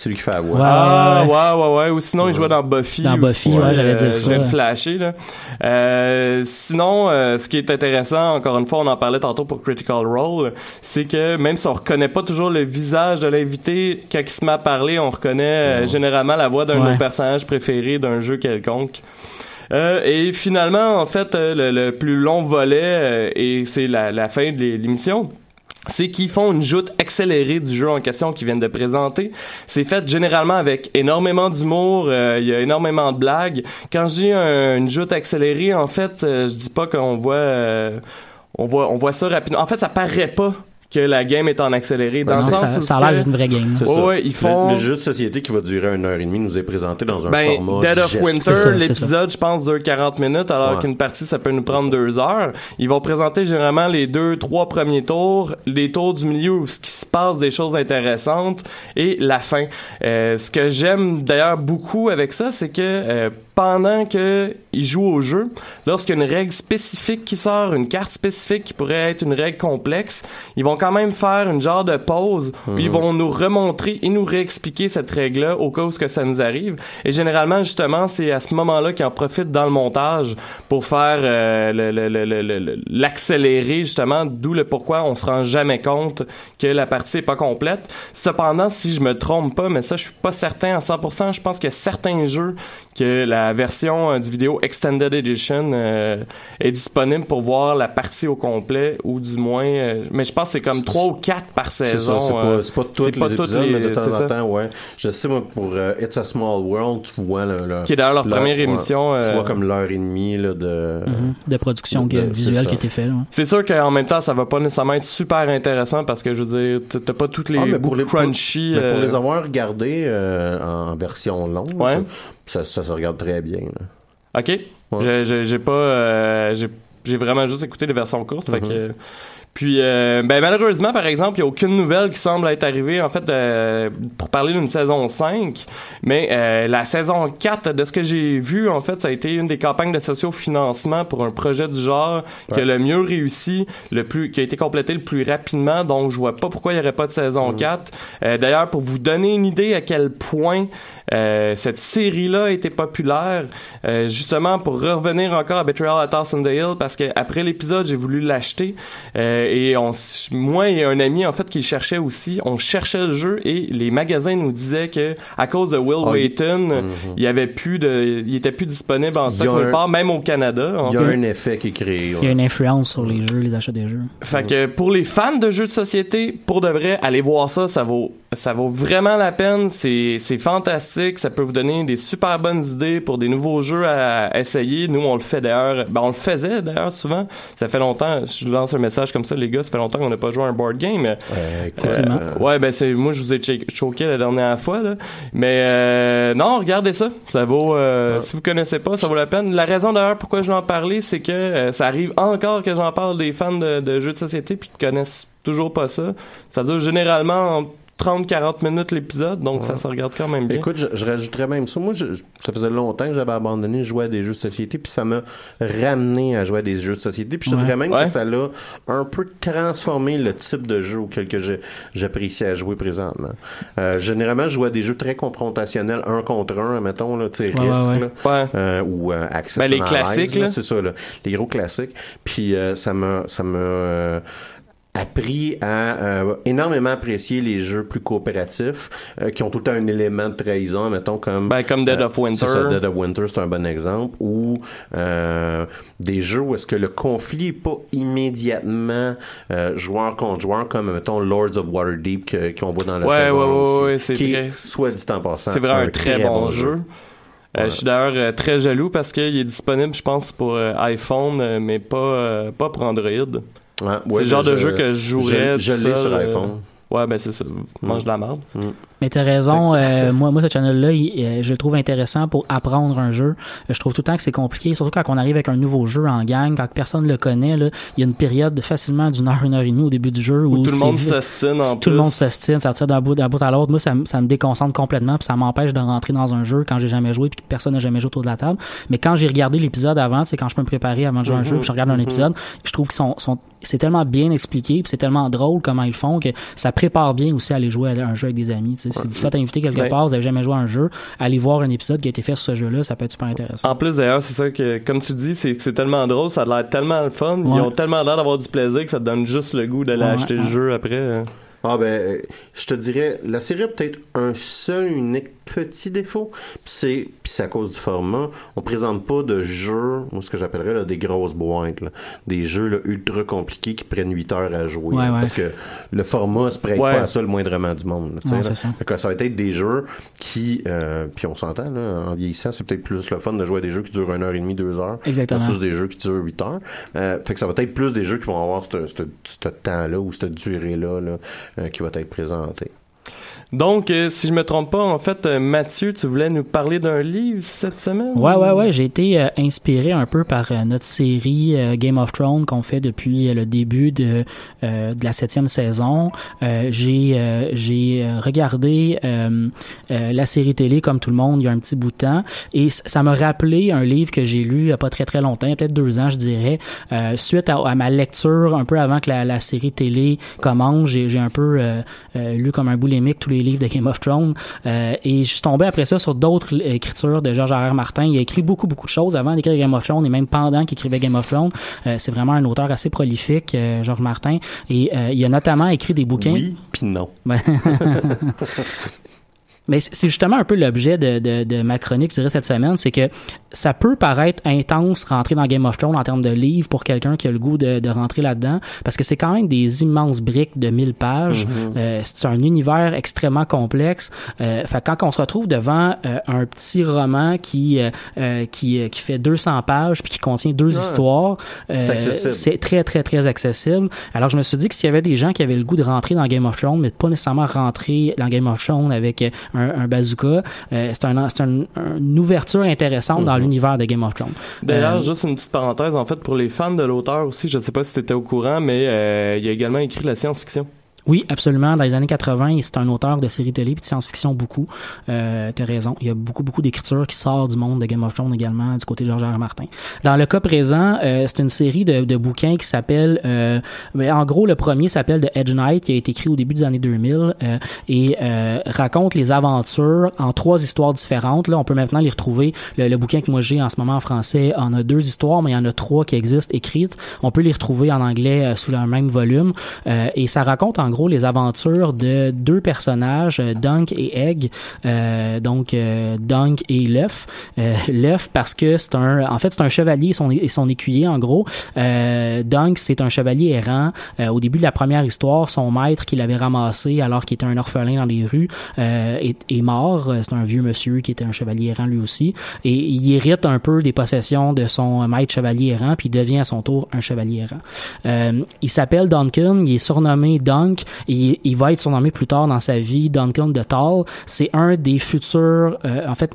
S2: C'est lui qui fait la voix.
S4: Ouais.
S5: Ah ouais ouais ouais ou sinon il jouait dans Buffy
S4: Dans. Buffy, ouais, j'allais dire ça.
S5: je vais le flasher là. Euh, sinon euh, ce qui est intéressant encore une fois on en parlait tantôt pour Critical Role c'est que même si on reconnaît pas toujours le visage de l'invité quand il se met à parler on reconnaît euh, généralement la voix d'un de
S4: Ouais.
S5: nos personnages préférés d'un jeu quelconque. Euh, et finalement, en fait, euh, le, le plus long volet, euh, et c'est la, la fin de l'é- l'émission, c'est qu'ils font une joute accélérée du jeu en question qu'ils viennent de présenter. C'est fait généralement avec énormément d'humour, euh, il y a énormément de blagues. Quand un- une joute accélérée, en fait, euh, je dis pas qu'on voit, euh, on voit, on voit ça rapidement. En fait, ça paraît pas que la game est en accéléré dans
S4: Non,
S5: le sens
S4: ça,
S5: où
S4: ça a l'air d'une vraie game.
S2: C'est
S5: Ouais, ils font-
S2: Le, le jeu de société qui va durer une heure et demie nous est présenté dans un
S5: Ben,
S2: format
S5: Dead of. Winter, l'épisode, je pense, dure 40 minutes, alors
S2: Ouais.
S5: qu'une partie, ça peut nous prendre deux heures. Ils vont présenter généralement les deux, trois premiers tours, les tours du milieu où ce qui se passe des choses intéressantes et la fin. Euh, ce que j'aime d'ailleurs beaucoup avec ça, c'est que euh, pendant que ils jouent au jeu, lorsqu'il y a une règle spécifique qui sort, une carte spécifique qui pourrait être une règle complexe, ils vont quand même faire une genre de pause où ils vont nous remontrer et nous réexpliquer cette règle-là au cas où ce que ça nous arrive. Et généralement, justement, c'est à ce moment-là qu'ils en profitent dans le montage pour faire euh, l'accélérer, justement, d'où le pourquoi on se rend jamais compte que la partie est pas complète. Cependant, si je me trompe pas, mais ça, je suis pas certain à 100%, je pense que certains jeux que la version euh, du vidéo Extended Edition euh, est disponible pour voir la partie au complet ou du moins euh, mais je pense que c'est comme trois ou quatre par
S2: C'est
S5: saison
S2: ça, c'est pas, c'est pas tous
S5: c'est
S2: les
S5: pas
S2: épisodes,
S5: les-
S2: mais de temps
S5: c'est
S2: en temps, ouais. Je sais, moi, pour euh, It's a Small World, tu vois le... le-
S5: qui est d'ailleurs leur première
S2: ouais.
S5: émission
S2: Tu
S5: euh,
S2: vois comme l'heure et demie là, de...
S4: Mhm. De production
S2: de-
S4: visuelle qui a été faite. là.
S5: c'est sûr qu'en même temps ça va pas nécessairement être super intéressant parce que je veux dire t'as- pas toutes les
S2: Ah, mais pour les-
S5: crunchy
S2: Mais pour les avoir regardés euh, en version longue,
S5: Ouais.
S2: Ça, se regarde très bien. là.
S5: ok j'ai- pas euh, j'ai vraiment juste écouté les versions courtes fait
S2: Mhm.
S5: que Puis, euh, ben, malheureusement, par exemple, il n'y a aucune nouvelle qui semble être arrivée, en fait, euh, pour parler d'une saison 5. Mais euh, la saison 4, de ce que j'ai vu, en fait, ça a été une des campagnes de sociofinancement pour un projet du genre qui a le mieux réussi, le plus, qui a été complété le plus rapidement. Donc, je vois pas pourquoi il n'y aurait pas de saison 4. Euh, D'ailleurs, pour vous donner une idée à quel point cette série-là a été populaire, euh, justement pour revenir encore à Betrayal at the Hill, parce que après l'épisode, j'ai voulu l'acheter euh, et on, moi et un ami en fait qui le cherchait aussi, on cherchait le jeu et les magasins nous disaient que à cause de Will
S2: Ah, il-
S5: Wheaton, il y avait plus de, il était plus disponible en
S2: Il y
S5: stock
S2: a
S5: nulle
S2: un-
S5: part, même au Canada.
S2: Il y a
S5: fait.
S2: un effet qui est créé.
S4: Il y a une influence sur les jeux, les achats des jeux.
S5: Fait que pour les fans de jeux de société, pour de vrai, allez voir ça, ça vaut ça vaut vraiment la peine, c'est c'est fantastique, ça peut vous donner des super bonnes idées pour des nouveaux jeux à essayer. Nous on le fait d'ailleurs, ben on le faisait d'ailleurs souvent. Ça fait longtemps, je lance un message comme ça les gars, ça fait longtemps qu'on n'a pas joué à un board game.
S2: Ouais,
S4: Effectivement.
S2: euh,
S5: Ouais, ben c'est moi je vous ai cho- choqué la dernière fois là, mais euh, non, regardez ça, ça vaut euh, si vous connaissez pas, ça vaut la peine. La raison d'ailleurs pourquoi je vais en parler, c'est que euh, ça arrive encore que j'en parle des fans de, de jeux de société puis qui connaissent toujours pas ça. Ça dure généralement en 30-40 minutes l'épisode, donc ça se regarde quand même bien.
S2: Écoute, je, je rajouterais même ça. Moi, je- je- ça faisait longtemps que j'avais abandonné de jouer à des jeux de société, puis ça m'a ramené à jouer à des jeux de société. Puis je te
S4: Ouais.
S2: dirais même
S5: Ouais.
S2: que ça l'a un peu transformé le type de jeu auquel que j'ai- j'apprécie à jouer présentement. Euh, généralement, je joue à des jeux très confrontationnels, un contre un, mettons, là, tu sais, risque,
S4: ouais.
S2: là.
S5: Ouais.
S2: Euh, ou euh, Access
S5: Ben, les classiques, là.
S2: c'est ça, là, les gros classiques. Puis euh, ça m'a ça m'a euh, appris à euh, énormément apprécier les jeux plus coopératifs euh, qui ont tout le temps un élément de trahison, mettons comme
S5: Ben, comme Dead of Winter.
S2: ça, Dead of Winter, c'est un bon exemple. Ou euh, des jeux où est-ce que le conflit est pas immédiatement euh, joueur contre joueur, comme mettons Lords of Waterdeep qu'on voit dans la
S5: Ouais,
S2: saison
S5: ouais, ouais, c'est
S2: qui
S5: très-
S2: soit dit en passant,
S5: C'est vraiment un très, bon, jeu. Euh,
S2: Ouais.
S5: Je suis d'ailleurs euh, très jaloux parce qu'il est disponible, je pense, pour euh, iPhone, euh, mais pas, euh, pas pour Android.
S2: Ouais,
S5: c'est le genre
S2: je-
S5: de jeu que je jouerais
S2: Je, je
S5: tout
S2: l'ai
S5: seul,
S2: sur
S5: euh,
S2: iPhone.
S5: Ouais, ben c'est ça. Mange de la merde.
S4: Mais t'as raison, euh, moi, moi, ce channel-là, euh, je le trouve intéressant pour apprendre un jeu. Euh, Je trouve tout le temps que c'est compliqué, surtout quand on arrive avec un nouveau jeu en gang, quand personne le connaît, là, il y a une période de facilement d'une heure, une heure et demie au début du jeu où,
S5: Où tout le monde en
S4: si
S5: plus.
S4: tout le monde s'ostine, ça tire d'un bout, d'un bout à l'autre. Moi, ça, me- ça me déconcentre complètement, puis ça m'empêche de rentrer dans un jeu quand j'ai jamais joué, puis que personne n'a jamais joué autour de la table. Mais quand j'ai regardé l'épisode avant, c'est quand je peux me préparer avant de jouer un jeu, puis je regarde un épisode, je trouve qu'ils sont, sont c'est tellement bien expliqué, puis c'est tellement drôle comment ils font que ça prépare bien aussi à aller jouer à un jeu avec des amis. Si vous faites inviter quelque
S5: Ben-
S4: part, vous avez jamais joué à un jeu, allez voir un épisode qui a été fait sur ce jeu-là, ça peut être super intéressant.
S5: En plus, d'ailleurs, c'est ça que, comme tu dis, c'est tellement drôle, ça a l'air tellement le fun. Ils ont tellement l'air d'avoir du plaisir que ça te donne juste le goût d'aller
S4: Ouais,
S5: acheter le jeu après. hein.
S2: Ah ben, euh, je te dirais, la série a peut-être un seul unique petit défaut, puis c'est à cause du format. On présente pas de jeux, ou ce que j'appellerais là, des grosses boîtes, là. des jeux là, ultra compliqués qui prennent 8 heures à jouer,
S4: Ouais,
S2: là,
S4: ouais.
S2: parce que le format se prête
S5: Ouais.
S2: pas à ça le moindrement du monde. là,
S4: ça.
S2: Ça va être des jeux qui, euh, puis on s'entend là, en vieillissant, c'est peut-être plus le fun de jouer à des jeux qui durent 1 heure et demie, 2 heures,
S4: Exactement.
S2: versus des jeux qui durent 8 heures. Euh, fait que ça va être plus des jeux qui vont avoir ce temps-là ou cette durée-là là, euh, qui va être présenté.
S5: Donc, euh, si je me trompe pas, en fait, euh, Mathieu, tu voulais nous parler d'un livre cette semaine?
S4: Ouais, ouais, ouais. J'ai été euh, inspiré un peu par notre série Game of Thrones qu'on fait depuis le début de, de la septième saison. J'ai j'ai regardé la série télé comme tout le monde il y a un petit bout de temps et ça m'a rappelé un livre que j'ai lu il y a pas très très longtemps, peut-être deux ans je dirais, suite à, ma lecture un peu avant que la, série télé commence. J'ai un peu lu comme un boulimique tous les livres de Game of Thrones euh, et je suis tombé après ça sur d'autres euh, écritures de George R. R. Martin. Il a écrit beaucoup beaucoup de choses avant d'écrire Game of Thrones et même pendant qu'il écrivait Game of Thrones. Euh, c'est vraiment un auteur assez prolifique, George Martin, et il a notamment écrit des bouquins.
S2: Oui, puis non.
S4: Ouais. Mais c'est justement un peu l'objet de, de, de ma chronique, je dirais, cette semaine, c'est que ça peut paraître intense rentrer dans Game of Thrones en termes de livres pour quelqu'un qui a le goût de, de rentrer là-dedans, parce que c'est quand même des immenses briques de 1000 pages. Euh, c'est un univers extrêmement complexe. Euh, fait quand on se retrouve devant euh, un petit roman qui euh, euh, qui, euh, qui fait 200 pages puis qui contient deux histoires,
S2: C'est
S4: euh, très très très accessible. Alors je me suis dit que s'il y avait des gens qui avaient le goût de rentrer dans Game of Thrones, mais de pas nécessairement rentrer dans Game of Thrones avec un, un bazooka. Euh, c'est un, c'est un- une ouverture intéressante dans l'univers de Game of Thrones.
S5: D'ailleurs,
S4: Euh,
S5: juste une petite parenthèse, en fait, pour les fans de l'auteur aussi, je sais pas si tu étais au courant, mais euh, il a également écrit de la science-fiction.
S4: Oui, absolument. Dans les années 80, et c'est un auteur de séries télé et de science-fiction beaucoup. Euh, T'as raison. Il y a beaucoup, beaucoup d'écriture qui sort du monde de Game of Thrones également, du côté de George. R. Martin. Dans le cas présent, euh, c'est une série de, de bouquins qui s'appelle... Euh, ben, en gros, le premier s'appelle The Edge Knight, qui a été écrit au début des années 2000 euh, et euh, raconte les aventures en trois histoires différentes. Là, on peut maintenant les retrouver. Le, le bouquin que moi j'ai en ce moment en français en a deux histoires, mais il y en a trois qui existent écrites. On peut les retrouver en anglais euh, sous le même volume. Euh, et ça raconte en gros les aventures de deux personnages, euh, Dunk et Egg. Euh, donc euh, Dunk et l'œuf. L'œuf parce que c'est un, en fait c'est un chevalier et son, écuyer en gros. Dunk c'est un chevalier errant. Au début de la première histoire, son maître qui l'avait ramassé alors qu'il était un orphelin dans les rues est, mort. C'est un vieux monsieur qui était un chevalier errant lui aussi et il hérite un peu des possessions de son maître chevalier errant puis devient à son tour un chevalier errant. Il s'appelle Duncan, il est surnommé Dunk il, va être surnommé plus tard dans sa vie Duncan de Tall. C'est un des futurs, euh, en fait,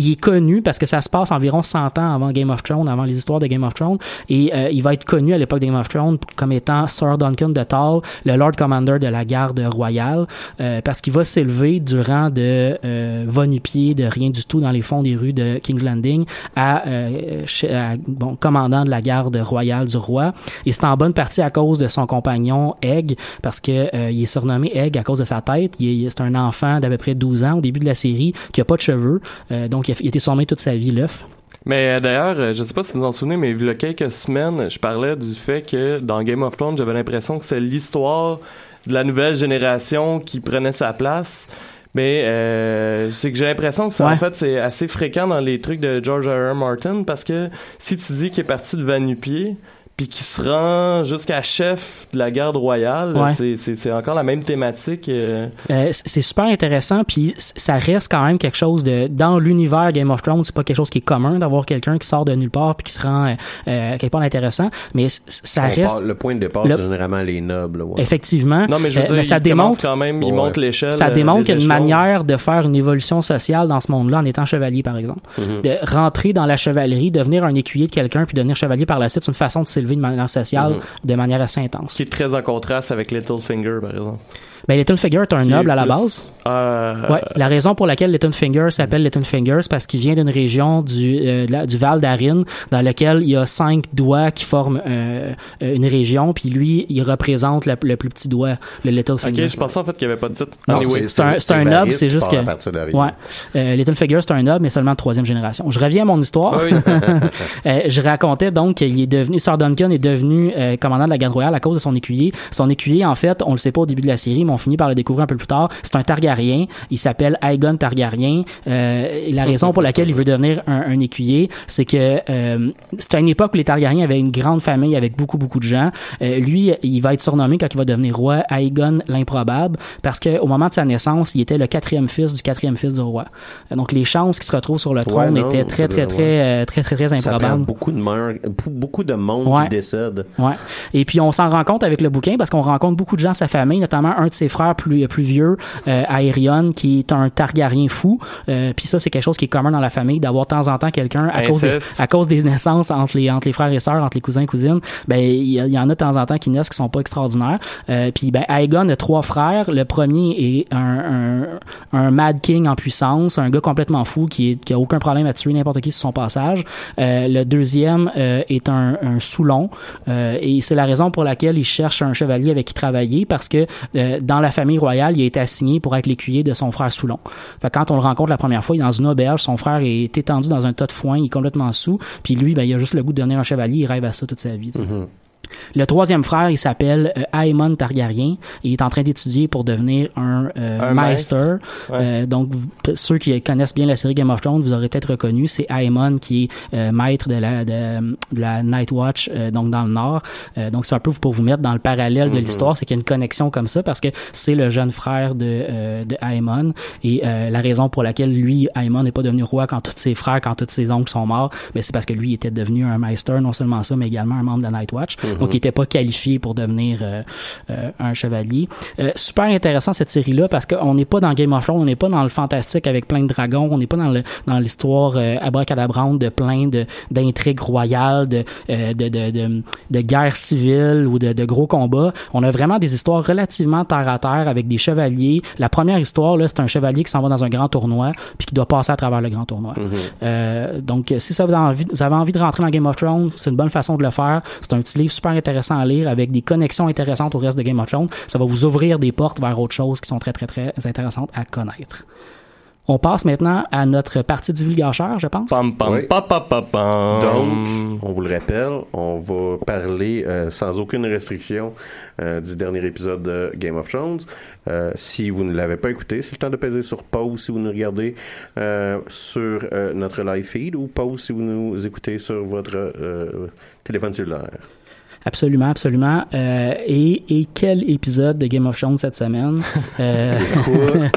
S4: il est connu parce que ça se passe environ 100 ans avant Game of Thrones, avant les histoires de Game of Thrones, et euh, il va être connu à l'époque de Game of Thrones comme étant Sir Duncan de Tall, le Lord Commander de la garde royale, euh, parce qu'il va s'élever du rang de euh, va-nu-pied, de rien du tout dans les fonds des rues de King's Landing, à, euh, à, bon, commandant de la garde royale du roi. Et c'est en bonne partie à cause de son compagnon Egg, parce que euh, il est surnommé Egg à cause de sa tête. Il est, c'est un enfant d'à peu près 12 ans au début de la série qui a pas de cheveux, euh, donc il a, il a été surnommé toute sa vie l'œuf.
S5: Mais euh, d'ailleurs, euh, je sais pas si vous vous en souvenez, mais il y a quelques semaines, je parlais du fait que dans Game of Thrones, j'avais l'impression que c'est l'histoire de la nouvelle génération qui prenait sa place. Mais euh, c'est que j'ai l'impression que ça,
S4: Ouais.
S5: en fait, c'est assez fréquent dans les trucs de George R. R. Martin parce que si tu dis qu'il est parti de Vanupier puis qu'il se rend jusqu'à chef de la garde royale,
S4: Ouais.
S5: c'est- encore la même thématique. euh,
S4: Euh, c'est super intéressant, puis ça reste quand même quelque chose de dans l'univers Game of Thrones, c'est pas quelque chose qui est commun d'avoir quelqu'un qui sort de nulle part puis qui se rend euh, euh, quelque part intéressant, mais ça
S2: On
S4: reste
S2: part- le point de départ,
S4: le-
S2: c'est généralement les nobles. ouais.
S4: effectivement.
S5: Non, mais je veux dire,
S4: mais ça
S5: il
S4: démontre
S5: quand même, il
S2: Ouais.
S5: monte l'échelle.
S4: ça démontre qu'il y a une manière de faire une évolution sociale dans ce monde-là en étant chevalier, par exemple.
S2: Mhm.
S4: De rentrer dans la chevalerie, devenir un écuyer de quelqu'un, puis devenir chevalier par la suite, c'est une façon de s'élever de manière sociale,
S2: Mhm.
S4: de manière assez intense.
S5: Qui est très en contraste avec Littlefinger, par exemple.
S4: Ben, Littlefinger est un
S5: est
S4: noble à la
S5: plus-
S4: base.
S5: Euh,
S4: Ouais, la raison pour laquelle Littlefinger s'appelle Littlefinger, c'est parce qu'il vient d'une région du, euh, la- du Val d'Arin, dans lequel il y a cinq doigts qui forment euh, une région, puis lui, il représente le, le plus petit doigt, le Littlefinger.
S5: Ok, je pensais en fait qu'il n'y avait pas de titre.
S4: Non,
S5: Anyway.
S4: c'est- un- noble, c'est juste que-. Ouais. Euh, Littlefinger, c'est un noble, mais seulement de troisième génération. Je reviens à mon histoire.
S5: Oui.
S4: Je racontais donc qu'il est devenu, Sir Duncan est devenu euh, commandant de la garde royale à cause de son écuyer. Son écuyer, en fait, on le sait pas au début de la série, mais on finit par le découvrir un peu plus tard. C'est un Targaryen. Il s'appelle Aegon Targaryen. Euh, et la raison pour laquelle il veut devenir un, un écuyer, c'est que euh, c'est à une époque où les Targaryens avaient une grande famille avec beaucoup beaucoup de gens. Euh, lui, il va être surnommé quand il va devenir roi Aegon l'improbable parce que au moment de sa naissance, il était le quatrième fils du quatrième fils du roi. Euh, Donc les chances qu'il se retrouve sur le trône
S2: non,
S4: étaient très très très très très très très improbables.
S2: beaucoup de, meur- beaucoup de monde
S4: Ouais.
S2: qui décède.
S4: Ouais. Et puis on s'en rend compte avec le bouquin parce qu'on rencontre beaucoup de gens de sa famille, notamment un de ses frères plus plus vieux, euh, Aerion, qui est un Targaryen fou. Euh, puis ça c'est quelque chose qui est commun dans la famille d'avoir de temps en temps quelqu'un à cause des, à cause des naissances entre les entre les frères et sœurs, entre les cousins et cousines. Ben il y, en a de temps en temps qui naissent qui sont pas extraordinaires. Euh, puis ben Aegon a trois frères. Le premier est un, un un Mad King en puissance, un gars complètement fou qui, est, qui a aucun problème à tuer n'importe qui sur son passage. Euh, le deuxième euh, est un, un Soulon euh, et c'est la raison pour laquelle il cherche un chevalier avec qui travailler parce que euh, dans la famille royale, il a été assigné pour être l'écuyer de son frère Soulon. Fait quand on le rencontre la première fois, il est dans une auberge, son frère est étendu dans un tas de foin, il est complètement sous, puis lui, ben, il a juste le goût de devenir un chevalier, il rêve à ça toute sa vie. Le troisième frère, il s'appelle euh, Aemon Targaryen. Et il est en train d'étudier pour devenir un, euh,
S5: Un
S4: Meister.
S5: maître. Ouais.
S4: Euh, donc, ceux qui connaissent bien la série Game of Thrones, vous aurez peut-être reconnu, c'est Aemon qui est euh, maître de la, de, de la Night Watch, euh, donc dans le Nord. Euh, donc, c'est un peu pour vous mettre dans le parallèle de l'histoire, c'est qu'il y a une connexion comme ça parce que c'est le jeune frère de, euh, de Aemon. Et euh, la raison pour laquelle lui, Aemon, n'est pas devenu roi quand tous ses frères, quand tous ses oncles sont morts, ben, c'est parce que lui était devenu un Meister, non seulement ça, mais également un membre de la Night Watch. Donc, donc il n'était pas qualifié pour devenir euh, euh, un chevalier. Euh, super intéressant cette série-là parce qu'on n'est pas dans Game of Thrones, on n'est pas dans le fantastique avec plein de dragons, on n'est pas dans le dans l'histoire euh, abracadabrante de plein de d'intrigues royales, de, euh, de, de, de, guerres civiles ou de, de gros combats. On a vraiment des histoires relativement terre à terre avec des chevaliers. La première histoire, là, c'est un chevalier qui s'en va dans un grand tournoi puis qui doit passer à travers le grand tournoi. Euh, donc, si ça vous, a envie, vous avez envie de rentrer dans Game of Thrones, c'est une bonne façon de le faire. C'est un petit livre super intéressant à lire avec des connexions intéressantes au reste de Game of Thrones. Ça va vous ouvrir des portes vers autre chose qui sont très, très, très intéressantes à connaître. On passe maintenant à notre partie divulgateur, je pense.
S5: Pam, pam,
S2: Oui.
S5: pa, pa, pa, pam.
S2: Donc, on vous le rappelle, on va parler euh, sans aucune restriction euh, du dernier épisode de Game of Thrones. Euh, si vous ne l'avez pas écouté, c'est le temps de peser sur pause si vous nous regardez euh, sur euh, notre live feed ou pause si vous nous écoutez sur votre euh, téléphone cellulaire.
S4: Absolument, absolument. Euh, et, et quel épisode de Game of Thrones cette semaine? Euh,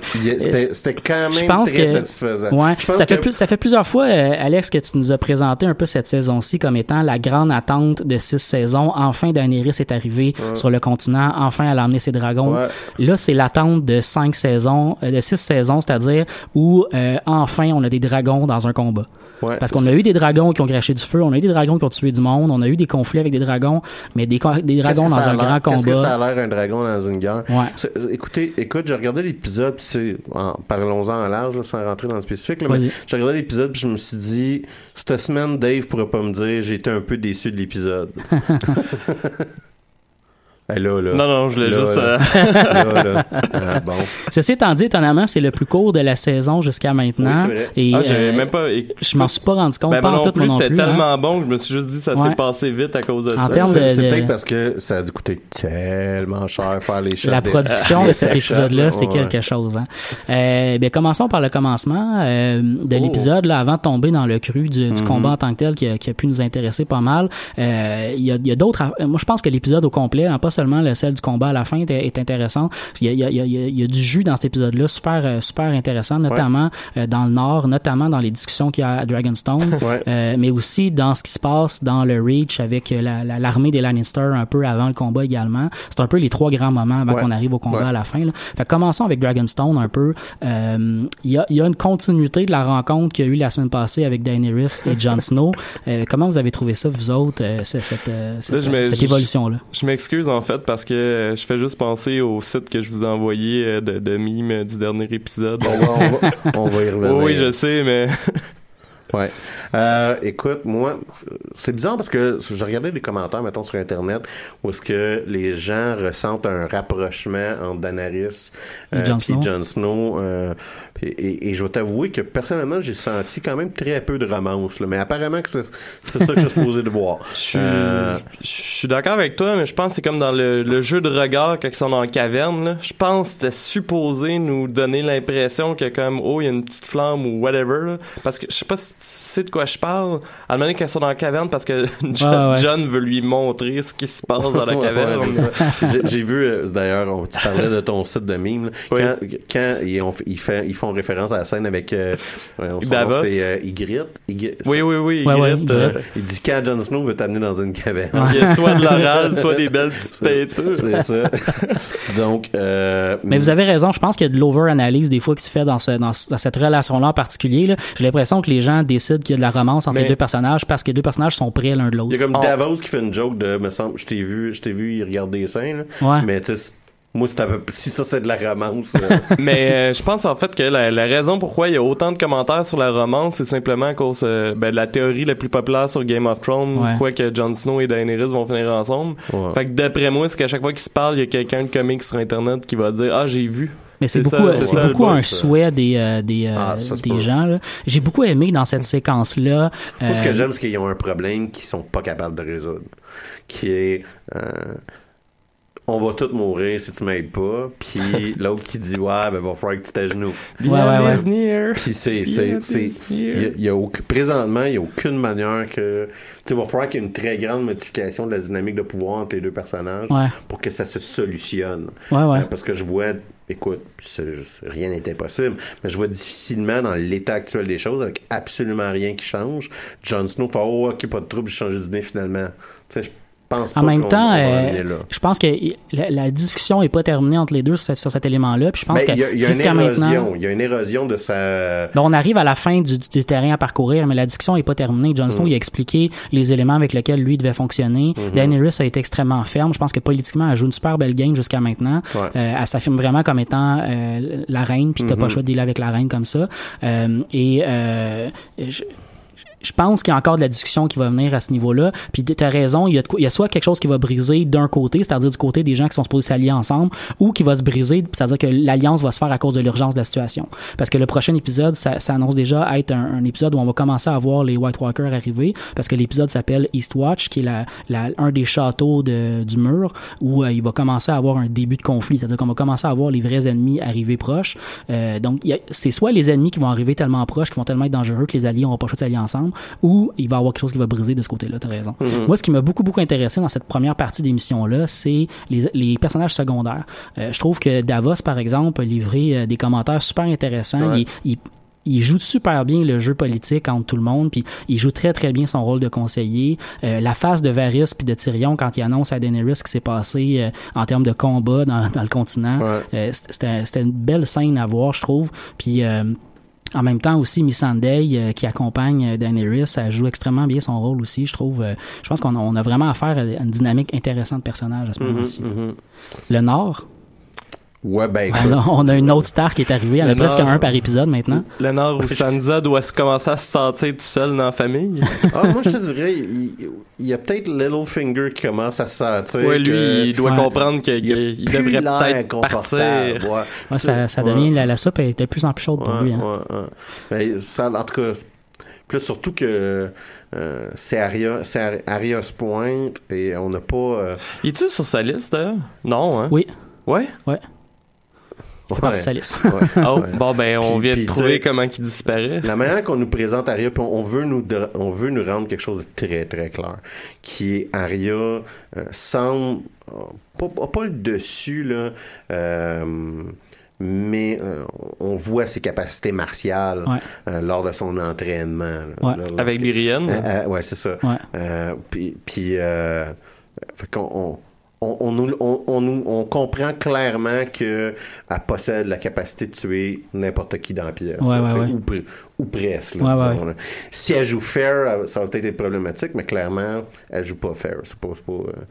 S2: c'était quand même
S4: Je pense
S2: très
S4: que-
S2: satisfaisant.
S4: Ouais,
S2: Je pense
S4: ça fait
S2: que-
S4: plus, ça fait plusieurs fois, euh, Alex, que tu nous as présenté un peu cette saison-ci comme étant la grande attente de six saisons. Enfin, Daenerys est arrivé sur le continent. Enfin, elle a amené ses dragons.
S2: Ouais.
S4: Là, c'est l'attente de cinq saisons, euh, de six saisons, c'est-à-dire où euh, enfin on a des dragons dans un combat.
S2: Ouais.
S4: Parce qu'on a eu des dragons qui ont craché du feu, on a eu des dragons qui ont tué du monde, on a eu des conflits avec des dragons, mais des, dragons dans un grand
S2: Qu'est-ce que ça
S4: combat.
S2: a l'air un dragon dans une guerre?
S4: Ouais.
S2: Écoutez, écoute, j'ai regardé l'épisode, parlons-en en large, là, sans rentrer dans le spécifique. là, mais
S4: Vas-y.
S2: J'ai regardé l'épisode, puis je me suis dit, cette semaine, Dave pourrait pas me dire, j'ai été un peu déçu de l'épisode. Eh, là, là.
S5: Non, non, je
S2: Là,
S5: juste.
S2: là.
S5: euh,
S2: Là, là. Ah, bon.
S4: Ceci étant dit, étonnamment, c'est le plus court de la saison jusqu'à maintenant.
S2: Oui,
S4: et
S5: Ah, j'avais
S4: euh,
S5: même pas.
S4: je m'en suis pas rendu compte,
S5: Ben,
S4: pas en
S5: non
S4: tout,
S5: plus, c'était
S4: hein.
S5: tellement bon que je me suis juste dit ça
S4: Ouais.
S5: s'est passé vite à cause de
S4: En
S5: ça.
S4: termes
S2: C'est
S4: de-
S2: peut-être parce que ça a dû coûter tellement cher faire les shots.
S4: La production
S2: des
S4: de cet épisode-là, c'est
S2: ouais.
S4: quelque chose. Hein. Euh, bien, commençons par le commencement euh, de
S2: Oh.
S4: l'épisode, là, avant de tomber dans le cru du, du
S2: Mhm.
S4: combat en tant que tel qui a, qui a pu nous intéresser pas mal. Euh, Il y a, y a d'autres... Moi, je pense que l'épisode au complet, hein, pas seulement le celle du combat à la fin, est, est intéressant. Il y a, il y il y du jus dans cet épisode-là, super, euh, super intéressant, notamment euh, dans le Nord, notamment dans les discussions qu'il y a à Dragonstone.
S2: Ouais.
S4: Euh, mais aussi dans ce qui se passe dans le Reach avec la- la- l'armée des Lannister un peu avant le combat également. C'est un peu les trois grands moments avant
S2: Ouais.
S4: qu'on arrive au combat à la fin. Là. Fait commençons avec Dragonstone un peu. Euh, Il y, a, il y a une continuité de la rencontre qu'il y a eu la semaine passée avec Daenerys et Jon Snow. Euh, comment vous avez trouvé ça, vous autres, cette, évolution-là?
S5: Je m'excuse en fait parce que euh, je fais juste penser au site que je vous ai envoyé euh, de, de mimes euh, du dernier épisode.
S2: On va, on va, on va y revenir.
S5: Oui, je sais, mais
S2: Ouais. Euh, écoute, moi, c'est bizarre parce que je regardais des commentaires, mettons, sur Internet, où est-ce que les gens ressentent un rapprochement entre Daenerys
S4: Et
S2: euh,
S4: Jon Snow.
S2: Jon Snow. euh, et, et- et je vais t'avouer que personnellement, j'ai senti quand même très peu de romance. Là, mais apparemment que c'est ça que je suis supposé de voir.
S5: je suis,
S2: Euh,
S5: je suis d'accord avec toi, mais je pense que c'est comme dans le, le jeu de regard quand ils sont dans la caverne. Là. Je pense que c'était supposé nous donner l'impression que comme oh il y a une petite flamme ou whatever. là. Parce que je sais pas si tu sais de quoi je parle. À un moment donné, quand ils sont dans la caverne, parce que John,
S4: Ouais, ouais.
S5: John veut lui montrer ce qui se passe dans la caverne.
S2: J'ai- vu, euh, d'ailleurs, tu parlais de ton site de mime. Quand, quand ils, ont, ils, fait- ils font référence à la scène avec euh,
S5: Davos.
S2: C'est euh, Ygritte. Ygritte.
S5: oui, oui, oui.
S4: Ouais, ouais,
S5: Ygritte,
S4: Ygritte.
S5: euh,
S2: Il dit quand Jon Snow veut t'amener dans une caverne.
S5: il y a soit de l'oral, soit des belles petites peintures.
S2: C'est ça. Donc, euh,
S4: Mais vous avez raison, je pense qu'il y a de l'over-analyse des fois qui se fait dans, ce- dans, ce- dans cette relation-là en particulier. J'ai l'impression que les gens décident qu'il y a de la romance entre
S5: Mais-
S4: les deux personnages parce que les deux personnages sont prêts l'un de
S2: Il
S4: l'autre.
S2: y a comme
S5: Oh.
S2: Davos qui fait une joke de, me semble, je t'ai vu, je t'ai vu, il regarde des seins, là.
S4: Ouais.
S2: Mais tu sais, moi, c'est un peu, si ça c'est de la romance, euh,
S5: Mais euh, je pense en fait que la, la raison pourquoi il y a autant de commentaires sur la romance, c'est simplement à cause euh, ben, de la théorie la plus populaire sur Game of Thrones,
S4: Ouais.
S5: quoi que Jon Snow et Daenerys vont finir ensemble.
S2: Ouais.
S5: Fait que d'après moi, c'est qu'à chaque fois qu'ils se parlent, il y a quelqu'un de comique sur Internet qui va dire Ah, j'ai vu.
S4: Mais c'est beaucoup,
S5: ça, c'est
S4: beaucoup un
S5: bout, ça.
S4: souhait des, euh, des, euh,
S2: Ah, ça,
S4: des gens. J'ai beaucoup aimé dans cette séquence-là.
S2: Moi, ce
S4: euh,
S2: que j'aime, c'est qu'ils ont un problème qu'ils sont pas capables de résoudre. Qui est, euh, on va tous mourir si tu m'aides pas. Puis l'autre qui dit, ouais, ben, va falloir que tu t'agenouilles.
S4: Ouais, ouais, ouais.
S2: Puis c'est, c'est, c'est, il y y a présentement, il n'y a aucune manière que, tu sais, il va falloir qu'il y ait une très grande modification de la dynamique de pouvoir entre les deux personnages
S4: Ouais.
S2: pour que ça se solutionne.
S4: Ouais, ouais.
S2: Euh, parce que je vois, écoute, c'est- rien n'est impossible, mais je vois difficilement dans l'état actuel des choses, avec absolument rien qui change, Jon Snow fait, oh, ok, pas de trouble, j'ai changé d'idée finalement. Tu sais, pas
S4: En même temps, euh, je pense que la, la discussion est pas terminée entre les deux sur, sur cet élément-là. Puis je pense
S2: Ben,
S4: que jusqu'à maintenant,
S2: Il y a une érosion de sa.
S4: Ben, on arrive à la fin du, du terrain à parcourir, mais la discussion est pas terminée. Jon
S2: Mm.
S4: Snow il a expliqué les éléments avec lesquels lui devait fonctionner.
S2: Mm-hmm.
S4: Daenerys a été extrêmement ferme. Je pense que politiquement, elle joue une super belle game jusqu'à maintenant.
S2: Ouais.
S4: Euh, elle s'affirme vraiment comme étant euh, la reine, puis t'as pas le choix de dealer avec la reine comme ça. Et je, je pense qu'il y a encore de la discussion qui va venir à ce niveau-là. Puis tu as raison, il y a, soit quelque chose qui va briser d'un côté, c'est-à-dire du côté des gens qui sont supposés s'allier ensemble, ou qui va se briser, c'est-à-dire que l'alliance va se faire à cause de l'urgence de la situation. Parce que le prochain épisode, ça, annonce déjà être un, épisode où on va commencer à voir les White Walkers arriver, parce que l'épisode s'appelle Eastwatch, qui est la, un des châteaux du mur, où euh, il va commencer à avoir un début de conflit, c'est-à-dire qu'on va commencer à voir les vrais ennemis arriver proches. Euh, donc, c'est soit les ennemis qui vont arriver tellement proches, qui vont tellement être dangereux que les alliés n'auront pas le choix de s'allier ensemble, ou il va y avoir quelque chose qui va briser de ce côté-là, t'as raison. Moi, ce qui m'a beaucoup, beaucoup intéressé dans cette première partie d'émission-là, c'est les, les personnages secondaires. Euh, je trouve que Davos, par exemple, a livré euh, des commentaires super intéressants.
S2: Ouais.
S4: Il, il- il joue super bien le jeu politique entre tout le monde, puis il joue très très bien son rôle de conseiller. Euh, la face de Varys puis de Tyrion quand il annonce à Daenerys ce qui s'est passé euh, en termes de combat dans, dans le continent,
S2: Ouais.
S4: euh, c'était une belle scène à voir, je trouve. Puis en même temps aussi, Missandei, euh, qui accompagne euh, Daenerys, elle joue extrêmement bien son rôle aussi, je trouve. Euh, je pense qu'on a, on a vraiment affaire à une dynamique intéressante de personnages à ce moment-ci.
S2: Mhm.
S4: Le Nord,
S2: Ouais, ben,
S4: on a, on a une autre star qui est arrivée. Il y en a presque un par épisode maintenant.
S5: Le Nord où Sansa doit se commencer à se sentir tout seul dans la famille.
S2: Ah, moi, je te dirais, il, il y a peut-être Littlefinger qui commence à se sentir.
S5: Ouais, lui,
S2: que
S5: il doit
S4: Ouais.
S5: comprendre qu'il
S2: il plus
S5: devrait peut-être partir.
S2: ouais.
S4: Ouais, ça, ça
S2: Ouais.
S4: devient la, la soupe est de plus en plus chaude pour
S2: Ouais,
S4: lui. Hein.
S2: ouais, ouais. Ben, ça, en tout cas, puis là, surtout que euh, c'est Aria, c'est Ar- Arias Point et on n'a pas. euh,
S5: Il est-tu sur sa liste, d'ailleurs? Non, hein?
S4: Oui,
S5: Ouais?
S4: c'est partie de sa liste.
S2: ouais,
S5: Oh,
S2: ouais.
S5: bon, ben, on
S2: Puis-
S5: vient
S2: puis
S5: de trouver comment il disparaît.
S2: La manière qu'on nous présente Aria, puis on, veut nous de- on veut nous rendre quelque chose de très très clair, qui est Aria euh, semble euh, pas, le dessus là, euh, mais euh, on voit ses capacités martiales
S4: Ouais.
S2: euh, lors de son entraînement. là,
S4: Ouais.
S2: là,
S5: Avec Lyrienne.
S2: Euh, euh, ouais, c'est ça.
S4: Ouais.
S2: Euh, puis, puis euh, fait qu'on- on, on, on, nous- on, on, nous- on comprend clairement que elle possède la capacité de tuer n'importe qui dans la pièce.
S4: Ouais, ouais, ouais.
S2: Ou, ou presque. là,
S4: Ouais, ouais,
S2: là. Si elle joue fair, ça va peut-être être problématique, mais clairement, elle joue pas fair. C'est pas. c'est pas, euh,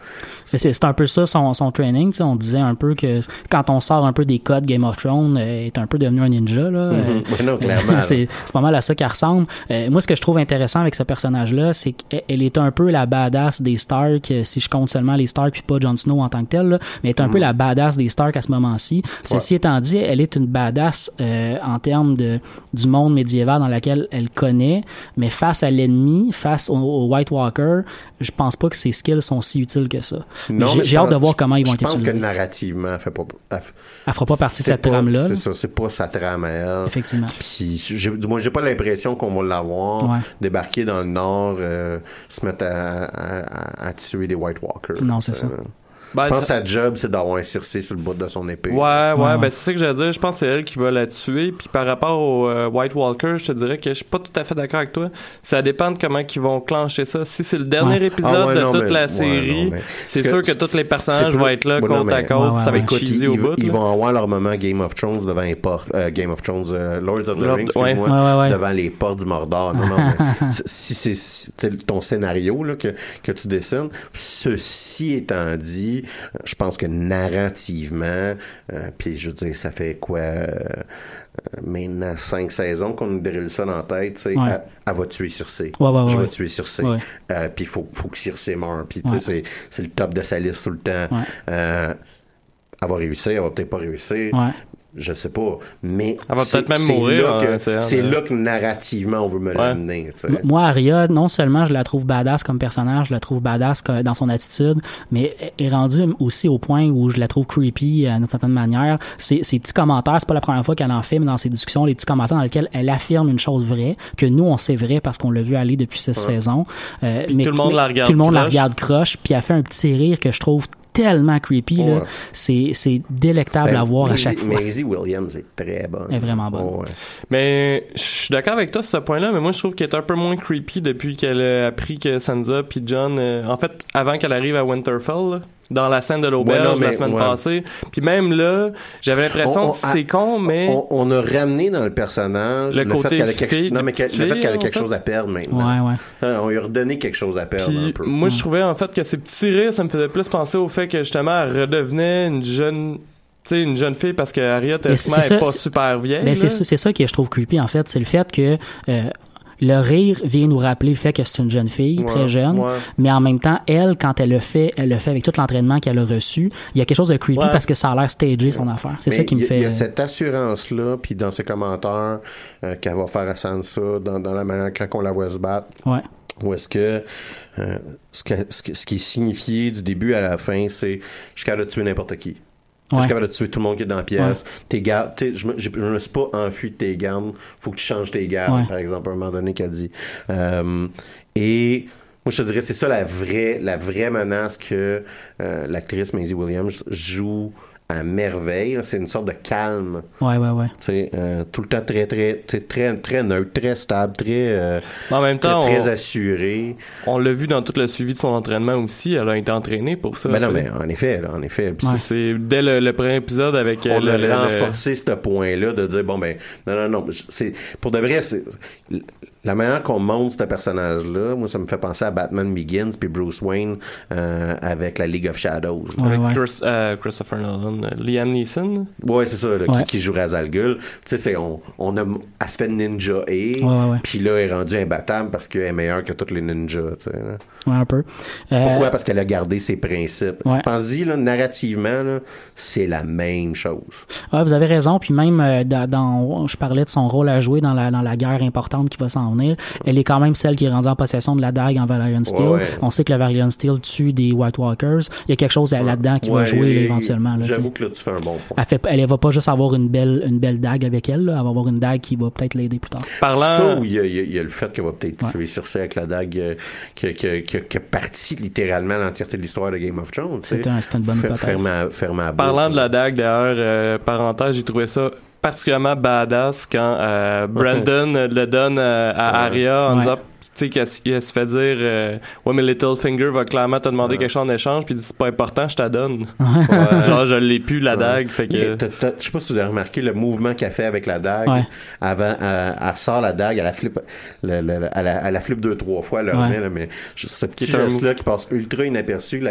S4: c'est un peu ça son, son training. On disait un peu que quand on sort un peu des codes Game of Thrones, euh, est un peu devenu un ninja. Là, Euh,
S2: Ouais, non, clairement.
S4: c'est pas mal à ça qu'elle ressemble. Euh, moi, ce que je trouve intéressant avec ce personnage-là, c'est qu'elle elle est un peu la badass des Stark, si je compte seulement les Stark puis pas Jon Snow en tant que tel, là, mais elle est un peu la badass des Stark à ce moment-ci. Ceci étant dit, elle est une badass euh, en termes de du monde médiéval dans lequel elle connaît, mais face à l'ennemi, face au, au White Walker, je pense pas que ses skills sont si utiles que ça. J'ai-
S2: je
S4: hâte de
S2: pense-
S4: voir comment ils vont
S2: je
S4: être
S2: pense
S4: utilisés.
S2: que narrativement, elle fait pas. Elle,
S4: Elle fera pas partie de cette trame-là.
S2: C'est ça, c'est pas sa trame à elle.
S4: Effectivement.
S2: Puis, du moins, j'ai pas l'impression qu'on va l'avoir
S4: Ouais.
S2: débarquer dans le Nord, euh, se mettre à, à- à- à tuer des White Walkers.
S4: Non, c'est ça.
S2: Euh,
S5: Ben,
S2: je pense
S5: ça-
S2: que sa job, c'est d'avoir un circé sur le bout de son épée.
S4: Ouais, ouais,
S5: ben c'est ça que j'allais dire. Je pense que c'est elle qui va la tuer. Puis par rapport au euh, White Walker, je te dirais que je suis pas tout à fait d'accord avec toi. Ça dépend de comment ils vont clencher ça. Si c'est le dernier
S4: Ouais.
S5: épisode
S2: Ah ouais,
S5: de
S2: non,
S5: toute
S2: mais-
S5: la série,
S2: mais-
S5: c'est sûr que
S2: que
S5: tous les personnages vont être là
S2: non,
S5: côte à côte.
S4: Ouais, ouais,
S5: ça va être cheesy
S2: ils,
S5: au bout.
S2: ils
S5: là.
S2: vont avoir leur moment Game of Thrones devant les portes, euh, Game of Thrones, euh, Lords of the
S5: Lord-
S2: Rings,
S5: ouais.
S2: excuse-moi,
S4: Ouais, ouais, ouais.
S2: devant les portes du Mordor. Non, non, si c'est si- tu sais, ton scénario là, que, que tu dessines, ceci étant dit, euh, je pense que narrativement, euh, puis je veux dire, ça fait quoi euh, maintenant cinq saisons qu'on nous déroule ça dans la tête, tu sais,
S4: Ouais.
S2: elle, elle va tuer Circé.
S4: Ouais, ouais,
S2: je vais tuer Circé. Euh, puis il faut, faut que Circé meure. Puis tu sais, c'est, le top de sa liste tout le temps. Elle va réussir, elle va peut-être pas réussir.
S4: Ouais.
S2: Je sais pas. Mais.
S5: Elle va
S2: c'est-
S5: peut-être même
S2: c'est
S5: mourir,
S2: là que-
S5: hein, hein.
S2: là que narrativement on veut me l'amener. sais.
S4: M- Moi, Arya, non seulement je la trouve badass comme personnage, je la trouve badass dans son attitude, mais elle est rendue aussi au point où je la trouve creepy euh, d'une certaine manière. Ses, ses petits commentaires, c'est pas la première fois qu'elle en fait, mais dans ses discussions, les petits commentaires dans lesquels elle affirme une chose vraie, que nous, on sait vrai parce qu'on l'a vu aller depuis six saisons. Euh, mais,
S5: tout le monde
S4: mais
S5: la regarde
S4: Tout le monde la
S5: croche.
S4: regarde croche, puis elle fait un petit rire que je trouve tellement creepy.
S2: Ouais.
S4: C'est c'est délectable
S2: Ben,
S4: à voir à chaque fois.
S2: Maisie Williams est très bonne.
S4: Elle est vraiment bonne.
S2: Ouais.
S5: Mais je suis d'accord avec toi sur ce point-là, mais moi je trouve qu'elle est un peu moins creepy depuis qu'elle a appris que Sansa puis John, euh, en fait, avant qu'elle arrive à Winterfell, là, dans la scène de l'auberge
S2: Ouais, non,
S5: la
S2: mais-
S5: semaine
S2: ouais.
S5: passée. Puis même là, j'avais l'impression
S2: On- on-
S5: que c'est con, mais
S2: On, on a ramené dans le personnage
S5: Le côté
S2: fait qu'elle a quelque,
S5: fille-
S2: non, mais le fait qu'elle a quelque
S5: fait?
S2: chose à perdre maintenant.
S4: Ouais, ouais.
S2: Hein, On lui a redonné quelque chose à perdre un peu.
S5: moi, je trouvais en fait que ces petits rires, ça me faisait plus penser au fait que justement, elle redevenait une jeune, tu sais, une jeune fille parce que Harriet,
S4: Mais c'est ça,
S5: est pas super vieille.
S4: Ben, c'est ça- c'est ça que je trouve creepy, en fait. C'est le fait que euh, le rire vient nous rappeler le fait que c'est une jeune fille,
S2: Ouais,
S4: très jeune.
S2: ouais.
S4: Mais en même temps, elle, quand elle le fait, elle le fait avec tout l'entraînement qu'elle a reçu. Il y a quelque chose de creepy
S5: Ouais.
S4: parce que ça a l'air stagé, son affaire. C'est ça qui me fait...
S2: Il y a cette assurance-là, puis dans ses commentaires euh, qu'elle va faire à Sansa, dans, dans la manière quand on la voit se battre,
S4: Ouais.
S2: ou est-ce que, euh, ce que ce, que- ce qui est signifié du début à la fin, c'est je suis capable de tuer n'importe qui. Je suis capable de tuer tout le monde qui est dans la pièce. Tes gardes, je, me, je me suis pas enfui de tes gardes. Faut que tu changes tes gardes,
S4: Ouais.
S2: par exemple, à un moment donné qu'elle dit. Euh, et moi, je te dirais, c'est ça la vraie, la vraie menace que euh, l'actrice Maisie Williams joue à merveille. C'est une sorte de calme.
S4: Ouais, ouais, ouais.
S2: Tu sais, euh, tout le temps très, très, très, très neutre, très stable, très, euh,
S5: Mais en même temps,
S2: très
S5: on,
S2: assuré.
S5: on l'a vu dans tout le suivi de son entraînement aussi. Elle a été entraînée pour ça.
S2: Ben non,
S5: tu sais.
S2: mais en effet, là, en effet.
S4: Ouais.
S5: C'est dès le, le premier épisode avec euh,
S2: on
S5: le,
S2: a
S5: le-
S2: renforcé ce point-là de dire bon ben non non non c'est pour de vrai c'est la manière qu'on montre ce personnage-là moi ça me fait penser à Batman Begins puis Bruce Wayne euh, avec la League of Shadows.
S4: Ouais,
S5: avec
S4: ouais.
S5: Chris- euh, Christopher Nolan, Liam Neeson?
S2: ouais c'est ça là,
S4: Ouais.
S2: qui, qui joue Ra's al Ghul tu sais on on a elle se fait ninja et puis là elle est rendue imbattable parce qu'elle est meilleure que toutes les ninjas tu sais là.
S4: Ouais, un peu. Euh,
S2: pourquoi? Parce qu'elle a gardé ses principes
S4: Ouais.
S2: pense-y là narrativement là, c'est la même chose
S4: Ouais, vous avez raison. Puis même euh, dans, dans- je parlais de son rôle à jouer dans la dans la guerre importante qui va s'en venir. Elle est quand même celle qui est rendue en possession de la dague en Valerian Steel.
S2: Ouais, ouais.
S4: On sait que le Valerian Steel tue des White Walkers. Il y a quelque chose là-dedans qui va jouer là,
S2: et-
S4: éventuellement.
S2: J'avoue que là tu fais un bon point
S4: elle, fait, elle va pas juste avoir une belle une belle dague avec elle. Là. Elle va avoir une dague qui va peut-être l'aider plus tard.
S5: Parlant,
S2: Ça, ou il y a, il y a- il y a le fait qu'elle va peut-être
S4: Ouais.
S2: tuer Cersei avec la dague euh, qui, qui, qui, qui a parti littéralement l'entièreté de l'histoire de Game of Thrones.
S4: C'est un, une bonne hypothèse.
S2: ferme à- ferme à
S5: Parlant de la dague, d'ailleurs, euh, parenthèse, j'ai trouvé ça particulièrement badass quand euh, Brandon le donne euh, à Arya en disant tu sais qu'elle se fait dire euh, ouais mais Littlefinger va clairement te demander quelque chose en échange puis il dit c'est pas important je te la donne
S2: Ouais.
S5: genre je l'ai plus la
S2: Ouais.
S5: dague fait que
S2: Mais Je sais pas si vous avez remarqué le mouvement qu'elle fait avec la dague.
S4: Ouais.
S2: Avant, elle, elle sort la dague, elle la flippe, le- le- le- elle, la, elle la flippe deux, trois fois,
S4: Ouais.
S2: remet, là, mais ce petit geste-là qui passe ultra inaperçu,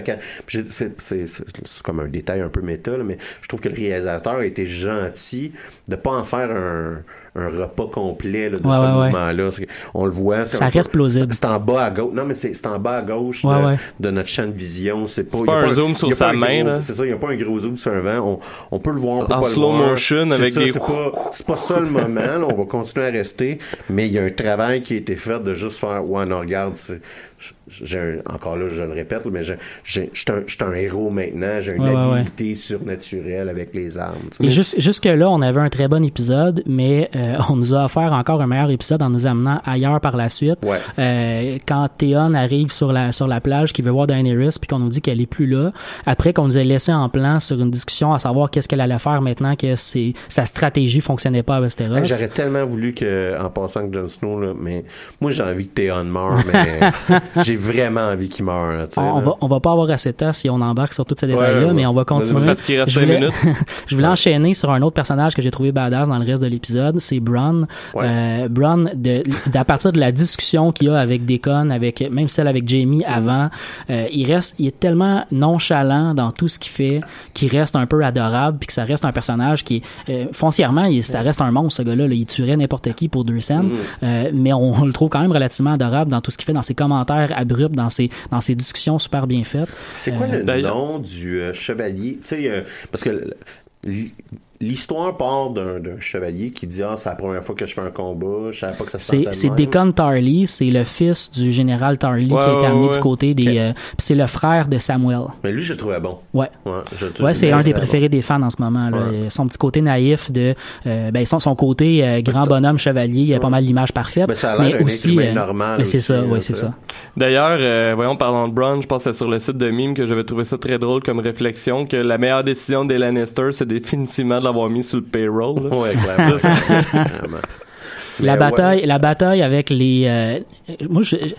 S2: c'est- c'est comme un détail un peu méta, là, mais je trouve que le réalisateur a été gentil de pas en faire un, un repas complet là, de
S4: Ouais,
S2: ce
S4: ouais, ouais.
S2: mouvement-là. On le voit.
S4: Ça reste plausible.
S2: C'est en bas à gauche. Non, mais c'est c'est en bas à gauche
S4: Ouais,
S2: de,
S4: ouais.
S2: de notre champ de vision. C'est pas,
S5: C'est
S2: il y a
S5: pas un
S2: un-
S5: zoom sur sa main.
S2: C'est ça, il n'y a pas un gros zoom sur un vent. On, on peut le voir, on peut
S5: En
S2: pas le
S5: slow
S2: voir.
S5: motion
S2: C'est
S5: avec
S2: ça,
S5: des-
S2: C'est pas, c'est pas ça le moment. là. On va continuer à rester. Mais il y a un travail qui a été fait de juste faire, ouais, non, regarde, c'est- j'ai un- encore là, je le répète, mais je suis un, je suis un héros maintenant. J'ai une
S4: Ouais, ouais, ouais.
S2: habilité surnaturelle avec les armes.
S4: jusque-là, on avait un très bon épisode, mais euh, on nous a offert encore un meilleur épisode en nous amenant ailleurs par la suite.
S2: Ouais.
S4: Euh, quand Théon arrive sur la sur la plage, qui veut voir Daenerys, puis qu'on nous dit qu'elle est plus là, après qu'on nous ait laissé en plan sur une discussion à savoir qu'est-ce qu'elle allait faire maintenant que c'est sa stratégie fonctionnait pas à Westeros.
S2: Hey, J'aurais tellement voulu que, en passant que Jon Snow, là, mais moi j'ai envie que Théon meure, mais j'ai vraiment envie qu'il meure. là, tu sais,
S4: on,
S2: là.
S4: va, on va pas avoir assez de temps si on embarque sur tous ces détails-là,
S2: ouais.
S4: mais on va continuer.
S5: parce qu'il reste
S4: Je
S5: cinq
S4: voulais-
S5: minutes
S4: je voulais enchaîner sur un autre personnage que j'ai trouvé badass dans le reste de l'épisode, c'est Bronn.
S2: Ouais.
S4: Euh, de, de- à partir de la discussion qu'il y a avec Deacon, avec même celle avec Jamie avant, euh, il reste, il est tellement nonchalant dans tout ce qu'il fait, qu'il reste un peu adorable, puis que ça reste un personnage qui, euh, foncièrement, il, ça reste un monstre ce gars-là. là. il tuerait n'importe qui pour deux scènes,
S2: Mm.
S4: Euh, mais on, on le trouve quand même relativement adorable dans tout ce qu'il fait, dans ses commentaires abrupts, dans ses, dans ses discussions super bien faites.
S2: C'est quoi
S4: Euh,
S2: le nom du euh, chevalier? Tu sais, euh, parce que l'histoire part d'un chevalier qui dit ah c'est la première fois que je fais un combat, je savais pas que ça se
S4: C'est. Deacon Tarly, c'est le fils du général Tarly qui a été
S5: ouais,
S4: amené
S5: ouais.
S4: du côté des.
S2: Ok.
S4: euh, puis c'est le frère de Samuel.
S2: Mais lui je le trouvais bon.
S4: Ouais.
S2: Ouais,
S4: c'est un des préférés des fans en ce moment. Là.
S2: Ouais.
S4: Son petit côté naïf de, euh, ben son, son côté euh, grand bonhomme chevalier, il a pas mal l'image parfaite.
S2: Ben, ça a l'air
S4: mais aussi, euh,
S2: normal
S4: mais c'est ça, ouais, c'est ça.
S5: D'ailleurs, euh, voyons, parlant de Bron, je pense que c'est sur le site de Mime que j'avais trouvé ça très drôle comme réflexion, que la meilleure décision des Lannister, c'est définitivement de l'avoir mis sur le payroll. là.
S2: Ouais, clairement. Clairement.
S4: La bataille,
S2: ouais.
S4: la bataille avec les. euh, moi, je, je-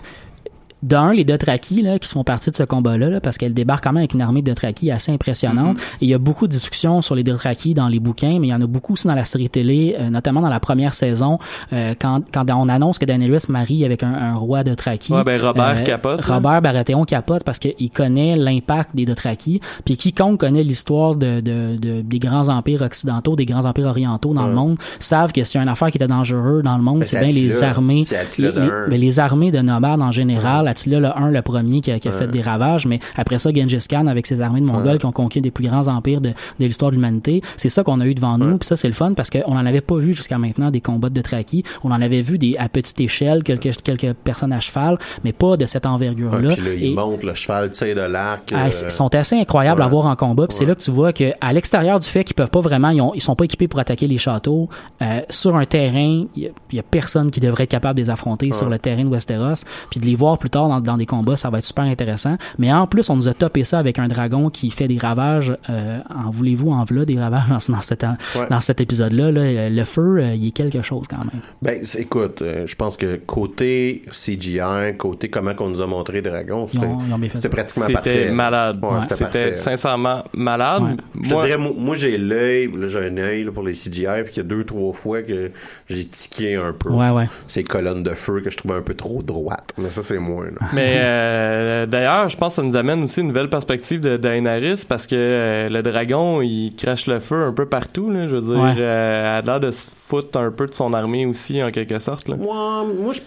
S4: d'un, les Dothraki là, qui font partie de ce combat-là, là, parce qu'elle débarque quand même avec une armée de Dothraki assez impressionnante.
S2: Mm-hmm.
S4: Et il y a beaucoup de discussions sur les Dothraki dans les bouquins, mais il y en a beaucoup aussi dans la série télé, euh, notamment dans la première saison, euh, quand, quand on annonce que Daenerys marie avec un, un roi Dothraki.
S5: Ouais, ben, Robert capote, là.
S4: Robert Baratheon capote parce qu'il connaît l'impact des Dothraki. Puis quiconque connaît l'histoire de, de, de- des grands empires occidentaux, des grands empires orientaux dans le monde, savent que s'il y a une affaire qui était dangereuse dans le monde,
S2: Ben,
S4: c'est bien les armées. Les, les- ben, les armées de nomades en général. Attila le 1, le premier qui a, qui a fait des ravages, mais après ça, Genghis Khan avec ses armées de Mongols qui ont conquis des plus grands empires de, de l'histoire de l'humanité. C'est ça qu'on a eu devant nous. Puis ça, c'est le fun parce qu'on n'en avait pas vu jusqu'à maintenant des combats de Traki. On en avait vu des à petite échelle, quelques, quelques personnes à cheval, mais pas de cette
S2: Ouais,
S4: envergure-là.
S2: puis là, il
S4: Et-
S2: monte le cheval, sais, de l'arc.
S4: ah,
S2: euh,
S4: ils sont assez incroyables à voir en combat. Puis c'est là que tu vois que à l'extérieur du fait qu'ils peuvent pas vraiment, ils, ont, ils sont pas équipés pour attaquer les châteaux. euh, sur un terrain, il y, y a personne qui devrait être capable de les affronter sur le terrain de Westeros. Puis de les voir plus tard dans, dans des combats, ça va être super intéressant. Mais en plus, on nous a topé ça avec un dragon qui fait des ravages. euh, en voulez-vous, en v'là des ravages dans, dans cet,
S2: Ouais.
S4: dans cet épisode-là. là. Le feu, euh, il est quelque chose quand même.
S2: Ben, écoute, euh, je pense que côté CGI, côté comment qu'on nous a montré Dragon, c'était c'était pratiquement
S5: C'était
S2: parfait.
S5: malade.
S2: Ouais, c'était
S5: C'était
S2: parfait.
S5: sincèrement malade.
S4: Ouais.
S2: Je
S5: Moi,
S2: dirais, moi, moi, j'ai l'œil, là, j'ai un œil pour les CGI, puis qu'il y a deux, trois fois que j'ai tiqué un peu.
S4: Ouais, ouais.
S2: Ces colonnes de feu que je trouvais un peu trop droites. Mais ça, c'est moi, là.
S5: Mais euh, d'ailleurs, je pense que ça nous amène aussi une nouvelle perspective de Daenerys parce que euh, le dragon, il crache le feu un peu partout. Là, je veux dire,
S4: Ouais.
S5: euh, elle a l'air de se foutre un peu de son armée aussi, en quelque sorte. Là.
S2: Moi, moi, je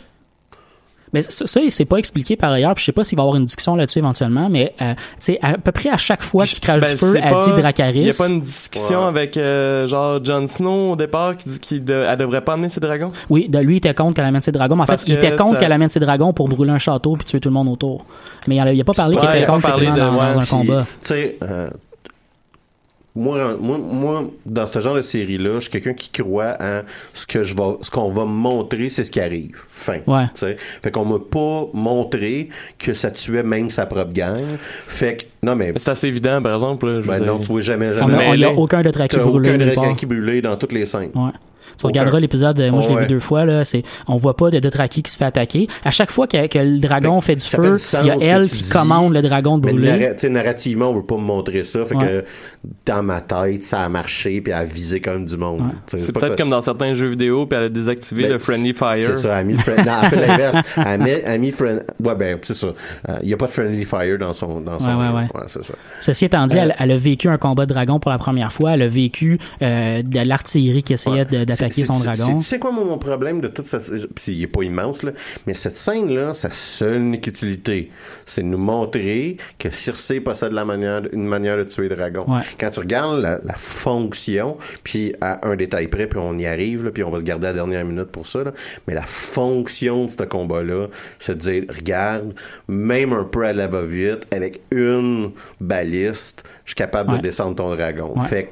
S4: Mais ça, ça c'est pas expliqué par ailleurs. Puis je sais pas s'il va y avoir une discussion là-dessus éventuellement, mais euh, tu sais, à peu près à chaque fois qu'il crache
S5: Ben,
S4: du feu, elle
S5: pas-
S4: dit
S5: Il
S4: Dracarys.
S5: n'y a pas une discussion
S2: Ouais.
S5: avec euh, genre Jon Snow au départ qui dit qu'elle de, devrait pas amener ses dragons?
S4: Oui, de, lui il était contre qu'elle amène ses dragons. Mais en
S5: Parce
S4: fait, il était contre
S5: ça-
S4: qu'elle amène ses dragons pour brûler un château puis tuer tout le monde autour. Mais il a, il a pas parlé qu'il
S5: Ouais, il
S4: était contre simplement
S5: de-
S4: dans,
S5: ouais,
S4: dans un
S2: Puis,
S4: combat.
S2: Tu sais, euh, moi, moi, moi, dans ce genre de série-là, je suis quelqu'un qui croit à ce que je vais, ce qu'on va me montrer, c'est ce qui arrive. Fin.
S4: Ouais.
S2: Tu sais? Fait qu'on m'a pas montré que ça tuait même sa propre gang. Fait que, non, mais,
S5: Mais C'est assez évident, par exemple. là, je veux
S2: ben
S5: dire.
S2: non, tu vois jamais,
S4: On
S2: jamais.
S4: a- Il n'y a
S5: mêlé.
S4: aucun de
S2: T'as
S4: brûlé
S2: aucun
S4: part.
S2: qui brûlait dans toutes les scènes.
S4: Ouais. Tu regarderas l'épisode, euh, moi je l'ai
S2: Ouais.
S4: vu deux fois, là, c'est, on voit pas de Dothraki qui se fait attaquer. À chaque fois que, que le dragon
S2: Ben,
S4: fait du feu, il y a elle qui
S2: dis.
S4: commande le dragon de
S2: Mais
S4: brûler.
S2: sais, narrativement, on veut pas me montrer ça. Fait
S4: Ouais.
S2: que dans ma tête, ça a marché puis elle a visé quand même du monde.
S4: Ouais.
S5: C'est peut-être
S2: ça-
S5: comme dans certains jeux vidéo, puis elle a désactivé
S2: Ben,
S5: le Friendly Fire.
S2: C'est ça, elle a mis le friend- non, elle fait l'inverse. Elle a mis, elle a mis friend- ouais, ben, c'est ça. Euh, Il n'y a pas de friendly fire dans son, dans son,
S4: Ouais, ouais, ouais.
S2: c'est ça.
S4: Ceci étant dit,
S2: Euh,
S4: elle, elle a vécu un combat de dragon pour la première fois. Elle a vécu euh, de l'artillerie qui essayait d'attaquer
S2: C'est-
S4: son
S2: c'est-
S4: dragon.
S2: c'est- Tu sais quoi, mon, problème de toute cette. Puis il est pas immense, là. Mais cette scène-là, sa seule unique utilité, c'est de nous montrer que Circe possède la manière, une manière de tuer le dragon. Quand tu regardes la, la fonction, puis à un détail près, puis on y arrive, là, puis on va se garder à la dernière minute pour ça, là. Mais la fonction de ce combat-là, c'est de dire, regarde, même un peu à la va-vite, avec une baliste, je suis capable
S4: Ouais.
S2: de descendre ton dragon.
S4: Ouais.
S2: Fait que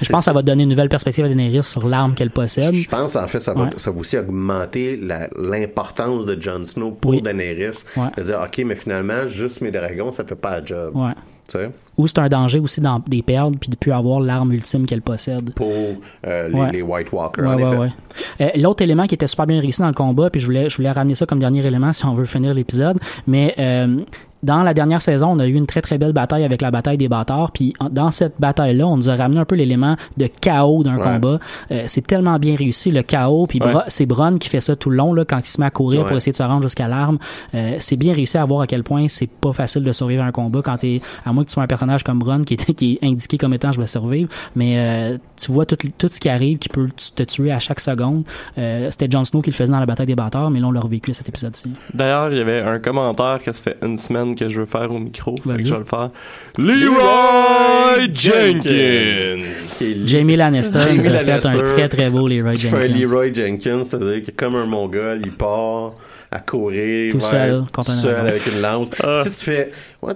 S4: Je pense que ça va donner une nouvelle perspective à Daenerys sur l'arme qu'elle possède.
S2: Je pense, en fait, ça va,
S4: Ouais.
S2: ça va aussi augmenter la- l'importance de Jon Snow pour
S4: Oui.
S2: Daenerys.
S4: Ouais.
S2: De dire, OK, mais finalement, juste mes dragons, ça fait pas le job.
S4: Ouais.
S2: Tu sais,
S4: Ou c'est un danger aussi d'en perdre puis de plus avoir l'arme ultime qu'elle possède.
S2: pour euh, les,
S4: Ouais.
S2: les White Walkers,
S4: Ouais, ouais. Euh, L'autre élément qui était super bien réussi dans le combat, puis je voulais, je voulais ramener ça comme dernier élément si on veut finir l'épisode, mais euh, dans la dernière saison, on a eu une très très belle bataille avec la bataille des bâtards, puis dans cette bataille-là, on nous a ramené un peu l'élément de chaos d'un
S2: Ouais.
S4: combat. Euh, c'est tellement bien réussi le chaos, puis
S5: Ouais.
S4: C'est Bronn qui fait ça tout le long là quand il se met à courir
S2: Ouais.
S4: pour essayer de se rendre jusqu'à l'arme. Euh, c'est bien réussi à voir à quel point c'est pas facile de survivre à un combat quand t'es à moins que tu sois un personnage comme Bronn qui est, qui est indiqué comme étant je vais survivre, mais euh, tu vois tout, tout ce qui arrive qui peut te tuer à chaque seconde. C'était Jon Snow qui le faisait dans la bataille des bâtards, mais là on l'a revécu à cet épisode-ci.
S5: D'ailleurs, il y avait un commentaire que ça fait une semaine que je veux faire au micro. Fait que je vais le faire. Leroy Jenkins!
S4: Jamie Lannister
S2: Jamie
S4: nous a fait un très très beau Leroy Jenkins.
S2: Leroy Jenkins, c'est-à-dire que comme un mongol, il part à courir
S4: Tout seul, contre un
S2: tout seul avec une lance. Tu sais, tu fais, ouais,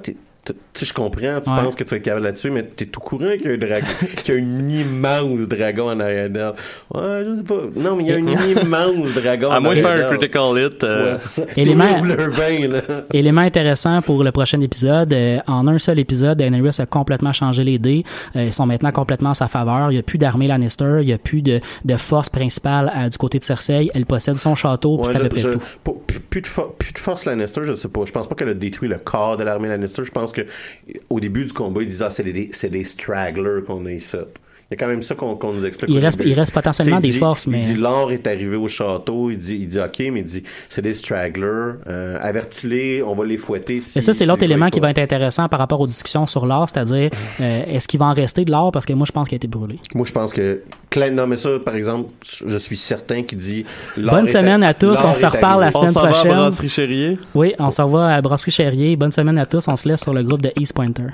S2: sais, je comprends, tu
S4: Ouais.
S2: penses que tu être capable là-dessus, mais t'es tout courant qu'il y a un dragon, qu'il y a un immense dragon en arrière d'elle. Ouais, je sais pas. Non, mais il y a un immense dragon
S5: À moins de faire un critical hit. euh,
S2: Ouais, c'est ça.
S4: Élément-
S2: vin, là.
S4: Élément intéressant pour le prochain épisode, euh, en un seul épisode, Daenerys a complètement changé les dés. Euh, ils sont maintenant complètement en sa faveur. Il n'y a plus d'armée Lannister, il n'y a plus de, de force principale euh, du côté de Cersei. Elle possède son château, puis
S2: Ouais,
S4: c'est à peu près
S2: je-
S4: tout.
S2: plus, de plus de force Lannister, je sais pas. Je pense pas qu'elle a détruit le corps de l'armée Lannister. Je pense que au début du combat, ils disaient ah, c'est des, des stragglers qu'on a ici. Il y a quand même ça qu'on nous explique.
S4: Il reste,
S2: début.
S4: il reste potentiellement des
S2: dit-
S4: forces, mais
S2: Il dit l'or est arrivé au château. Il dit, il dit ok, mais il dit c'est des stragglers. Euh, Avertis-les, on va les fouetter. Si,
S4: Et ça, c'est
S2: si
S4: l'autre élément qui va être intéressant par rapport aux discussions sur l'or, c'est-à-dire euh, est-ce qu'il va en rester de l'or? Parce que moi je pense qu'il a été brûlé.
S2: Moi, je pense que. Claire, non, mais ça, par exemple, je suis certain qu'il dit. l'or
S4: Bonne semaine à tous, on se reparle la semaine
S5: on s'en va à
S4: prochaine.
S5: Brasserie Chérier.
S4: Oui, on s'en va à Brasserie Cherrier. Bonne semaine à tous. On se laisse sur le groupe de East Pointer.